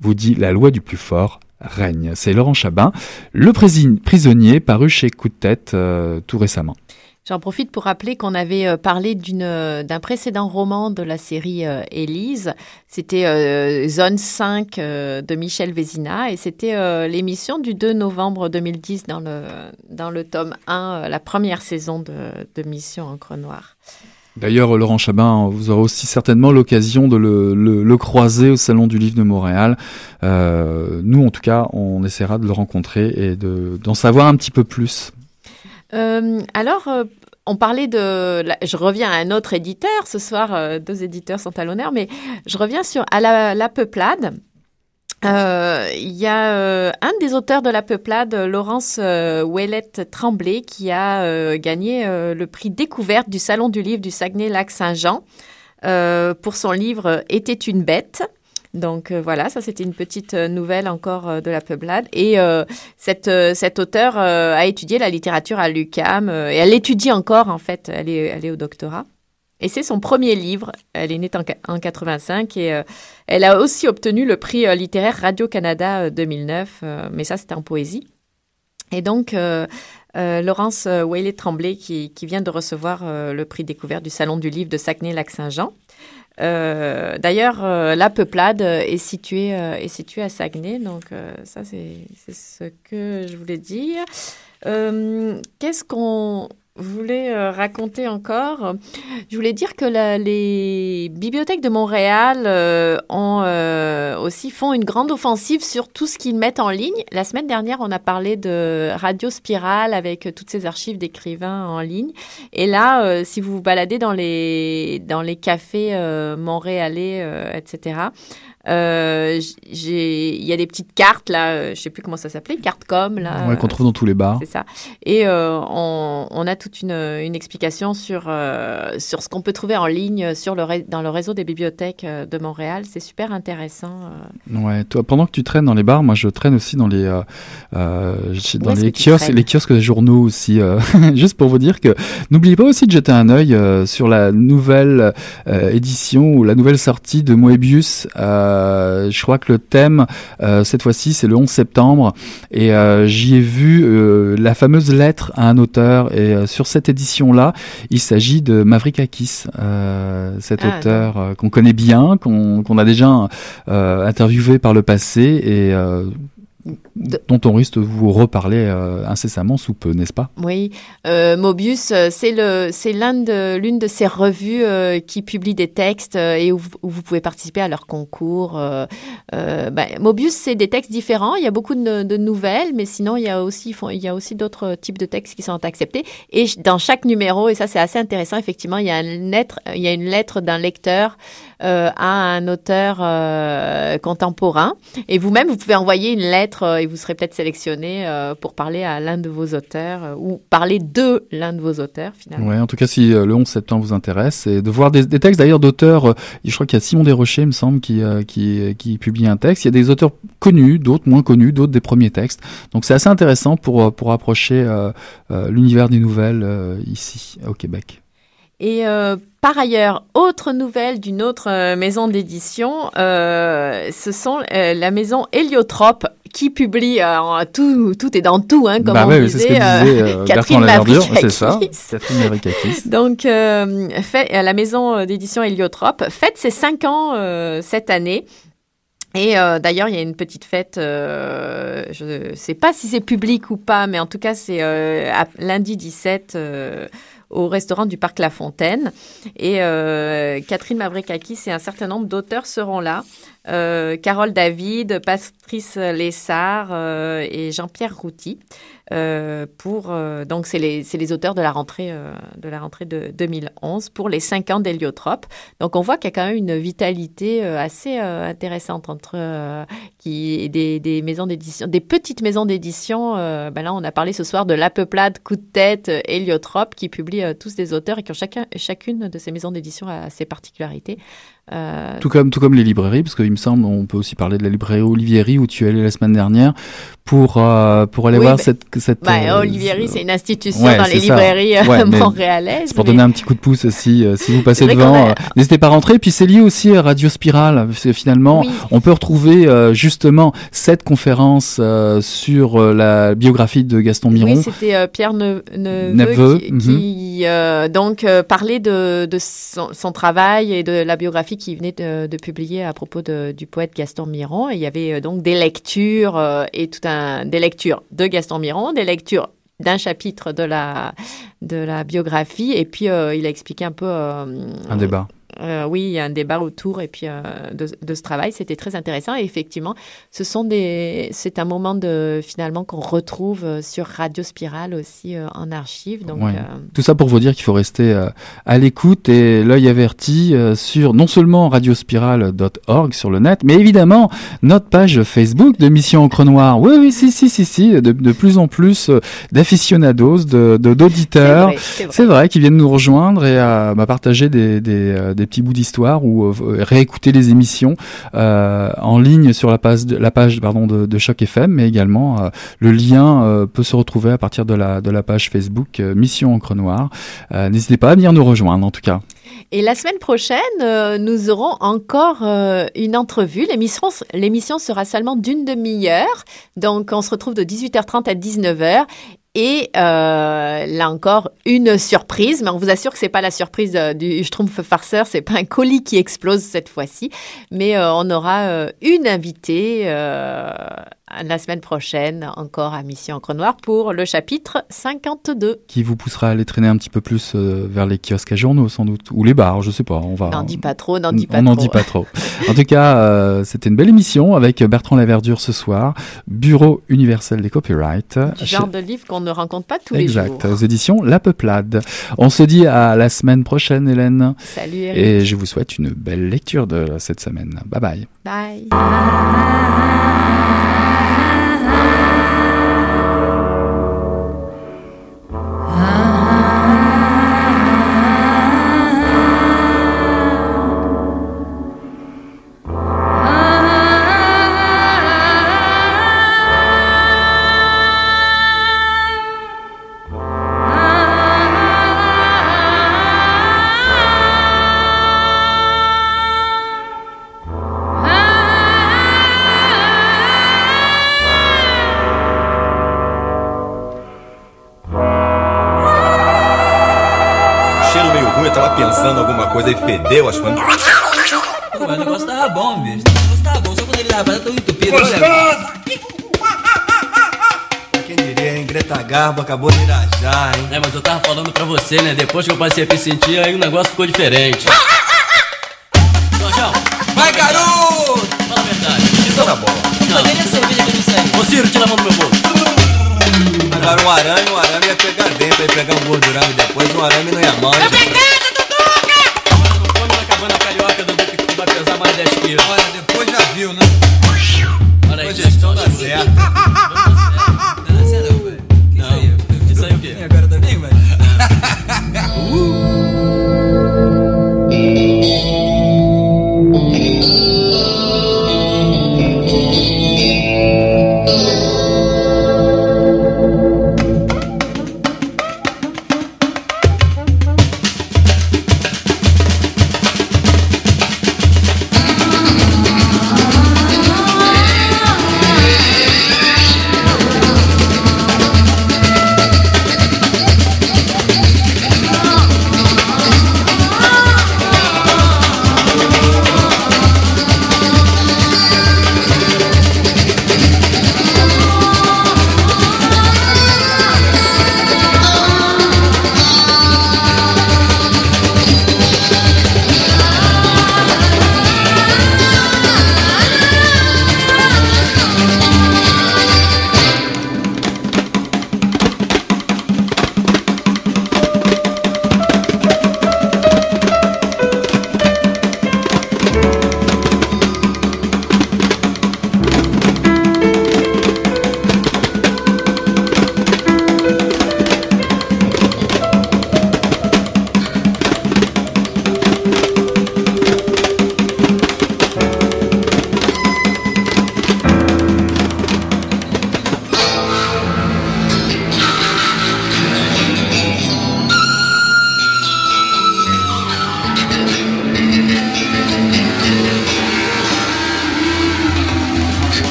Speaker 3: vous dit la loi du plus fort règne. C'est Laurent Chabin, le prisonnier paru chez Coup de tête euh, tout récemment.
Speaker 2: J'en profite pour rappeler qu'on avait euh, parlé euh, d'un précédent roman de la série euh, Élise. C'était Zone 5 de Michel Vézina et c'était l'émission du 2 novembre 2010 dans le, dans le tome 1, la première saison de, de Mission Encre Noire.
Speaker 3: D'ailleurs, Laurent Chabin, vous aurez aussi certainement l'occasion de le, le, croiser au Salon du Livre de Montréal. nous, en tout cas, on essaiera de le rencontrer et d'en savoir un petit peu plus.
Speaker 2: Euh, alors, euh, on parlait de. Je reviens à un autre éditeur. Ce soir, euh, deux éditeurs sont à l'honneur, mais je reviens sur à la, Peuplade. Il y a un des auteurs de La Peuplade, Laurence Ouellette Tremblay, qui a gagné le prix découverte du Salon du livre du Saguenay-Lac-Saint-Jean pour son livre Était une bête. Donc euh, voilà, ça c'était une petite euh, nouvelle encore euh, de la peuplade. Et cette, cette auteure a étudié la littérature à l'UCAM et elle étudie encore en fait, elle est, elle est au doctorat. Et c'est son premier livre. Elle est née en, en 85 et elle a aussi obtenu le prix littéraire Radio-Canada 2009, mais ça c'était en poésie. Et donc, Laurence Whaley Tremblay, qui, qui, vient de recevoir le prix découvert du Salon du livre de Saguenay-Lac-Saint-Jean. Euh, d'ailleurs, euh, la peuplade est située, euh, est située à Saguenay, donc ça c'est ce que je voulais dire. Qu'est-ce qu'on voulais euh, raconter encore Je voulais dire que les bibliothèques de Montréal euh, ont, euh, aussi font une grande offensive sur tout ce qu'ils mettent en ligne. La semaine dernière, on a parlé de Radio Spirale avec toutes ces archives d'écrivains en ligne. Et là, si vous vous baladez dans les, dans les cafés montréalais, etc., euh, il y a des petites cartes là, euh, je sais plus comment ça s'appelait, cartes com là.
Speaker 3: Ouais, qu'on trouve dans tous les bars.
Speaker 2: C'est ça. Et euh, on, on, a toute une, une explication sur euh, sur ce qu'on peut trouver en ligne sur le dans le réseau des bibliothèques de Montréal. C'est super intéressant.
Speaker 3: Ouais. Toi, pendant que tu traînes dans les bars, moi je traîne aussi dans les dans les kiosques, les kiosques des journaux aussi. juste pour vous dire que n'oubliez pas aussi de jeter un œil sur la nouvelle édition ou la nouvelle sortie de Moebius. Euh, euh, je crois que le thème euh, cette fois-ci c'est le 11 septembre. Et euh, j'y ai vu la fameuse lettre à un auteur. Et sur cette édition là il s'agit de Maverick Akis, cet ah, auteur qu'on connaît bien, qu'on a déjà interviewé par le passé. Et dont on risque de vous reparler euh, incessamment sous peu, n'est-ce pas?
Speaker 2: Oui, euh, Mobius, euh, c'est l'une de, l'une de ces revues qui publie des textes et où, vous pouvez participer à leur concours. Ben, Mobius, c'est des textes différents. Il y a beaucoup de, nouvelles, mais sinon il y a aussi, il y a aussi d'autres types de textes qui sont acceptés. Et dans chaque numéro, et ça c'est assez intéressant, effectivement, il y a une lettre, il y a une lettre d'un lecteur à un auteur contemporain. Et vous-même, vous pouvez envoyer une lettre et vous serez peut-être sélectionné euh, pour parler à l'un de vos auteurs euh, ou parler de l'un de vos auteurs finalement.
Speaker 3: Ouais, en tout cas, si euh, le 11 septembre vous intéresse, et de voir des, textes d'ailleurs d'auteurs, je crois qu'il y a Simon Desrochers, il me semble, qui, qui, qui publie un texte. Il y a des auteurs connus, d'autres moins connus, d'autres des premiers textes. Donc c'est assez intéressant pour, pour approcher l'univers des nouvelles ici au Québec.
Speaker 2: Et par ailleurs, autre nouvelle d'une autre maison d'édition, ce sont la maison Héliotrope qui publie euh, tout, tout est dans tout, hein, comme bah on disait,
Speaker 3: euh, euh, Catherine C'est ça, Catherine
Speaker 2: Donc, fait, la maison d'édition Héliotrope fête ses cinq ans cette année. Et d'ailleurs, il y a une petite fête, je ne sais pas si c'est public ou pas, mais en tout cas, c'est lundi 17 au restaurant du Parc La Fontaine. Et Catherine Mavrekakis et un certain nombre d'auteurs seront là. euh, Carole David, Patrice Lessard euh, et Jean-Pierre Routy. Euh, pour donc c'est les, les auteurs de la rentrée de la rentrée de 2011 pour les cinq ans d'Héliotrope. Donc on voit qu'il y a quand même une vitalité assez intéressante entre qui des, des maisons d'édition, des petites maisons d'édition. ben là on a parlé ce soir de La Peuplade, Coup de tête, Héliotrope qui publient tous des auteurs et qui ont chacun chacune de ces maisons d'édition a ses particularités.
Speaker 3: Euh, tout, comme, tout comme les librairies, parce qu'il me semble, on peut aussi parler de la librairie Olivieri où tu es allé la semaine dernière pour, euh, pour aller voir cette. cette
Speaker 2: bah, Olivieri, c'est une institution dans les librairies montréalaises.
Speaker 3: C'est pour donner un petit coup de pouce aussi, si vous passez devant. N'hésitez pas à rentrer. Puis c'est lié aussi à Radio Spirale. Finalement, on peut retrouver justement cette conférence sur la biographie de Gaston Miron.
Speaker 2: Oui, c'était Pierre Neveu, qui, mhm. donc parlait de, de son, son travail et de la biographie qui venait de, publier à propos du poète Gaston Miron. Et il y avait euh, donc des lectures euh, et tout un des lectures de Gaston Miron, des lectures d'un chapitre de la de la biographie et puis euh, il a expliqué un peu
Speaker 3: un débat
Speaker 2: euh, oui, il y a un débat autour et puis euh, de, ce travail. C'était très intéressant. Et effectivement, ce sont des, c'est un moment de finalement qu'on retrouve euh, sur Radio Spirale aussi en archive. Donc,
Speaker 3: Tout ça pour vous dire qu'il faut rester à l'écoute et l'œil averti sur non seulement radiospirale.org sur le net, mais évidemment notre page Facebook de Mission Encre Noire. Oui, oui, si, si, si, si, de, plus en plus d'aficionados, de, d'auditeurs. C'est vrai, qu'ils viennent nous rejoindre et à bah, partager des, des des petits bouts d'histoire ou euh, réécouter les émissions euh, en ligne sur la page, la page pardon, de, Choc FM, mais également euh, le lien peut se retrouver à partir de la, de la page Facebook Mission Encre Noire. N'hésitez pas à venir nous rejoindre en tout cas.
Speaker 2: Et la semaine prochaine, nous aurons encore une entrevue. L'émission sera seulement d'une demi-heure. Donc, on se retrouve de 18h30 à 19h. Et euh, là encore, une surprise, mais on vous assure que c'est pas la surprise euh, du Schtroumpf farceur, c'est pas un colis qui explose cette fois-ci, mais euh, on aura euh, une invitée la semaine prochaine, encore à Mission Encre Noire, pour le chapitre 52.
Speaker 3: Qui vous poussera à aller traîner un petit peu plus vers les kiosques à journaux, sans doute, ou les bars, je sais pas. On va.
Speaker 2: N'en dit pas trop, n'en dit pas
Speaker 3: on trop. On n'en dit pas trop. en tout cas, c'était une belle émission avec Bertrand Laverdure ce soir, Bureau universel des copyrights.
Speaker 2: Du genre de livre qu'on ne rencontre pas tous les
Speaker 3: jours. Exact, aux éditions La Peuplade. On se dit à la semaine prochaine, Hélène.
Speaker 2: Salut, Eric.
Speaker 3: Et je vous souhaite une belle lecture de cette semaine. Bye bye.
Speaker 2: Bye.
Speaker 6: Coisa aí fedeu, acho que. Pô, o negócio tava bom, bicho. O negócio tava bom, só quando ele tava tão entupido. Gostoso! Quem diria, hein? Greta Garbo acabou de irajar, hein?
Speaker 7: É, mas eu tava falando pra você, né? Depois que eu passei a me sentir, aí o negócio ficou diferente.
Speaker 6: Jorjão! Vai, garoto!
Speaker 7: Fala a verdade.
Speaker 6: Isso na bola.
Speaker 7: Não, cadê a cerveja que eu saí? Ô, Ciro, tira a mão do meu bolso.
Speaker 6: Agora um arame, um arame ia pegar dentro, ia pegar um gordurão e depois um arame não ia mal.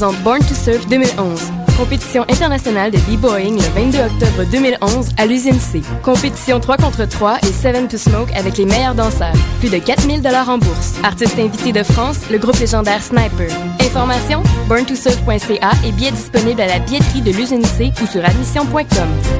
Speaker 1: Présente Born to Surf 2011. Compétition internationale de b-boying le 22 octobre 2011 à l'usine C. Compétition 3 contre 3 et 7 to Smoke avec les meilleurs danseurs. Plus de 4000 dollars en bourse. Artistes invités de France, le groupe légendaire Sniper. Information burntosurf.ca et billets disponibles à la billetterie de l'usine C ou sur admission.com.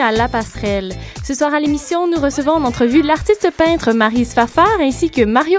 Speaker 8: À La Passerelle. Ce soir à l'émission, nous recevons en entrevue l'artiste peintre Marise Fafard ainsi que Mario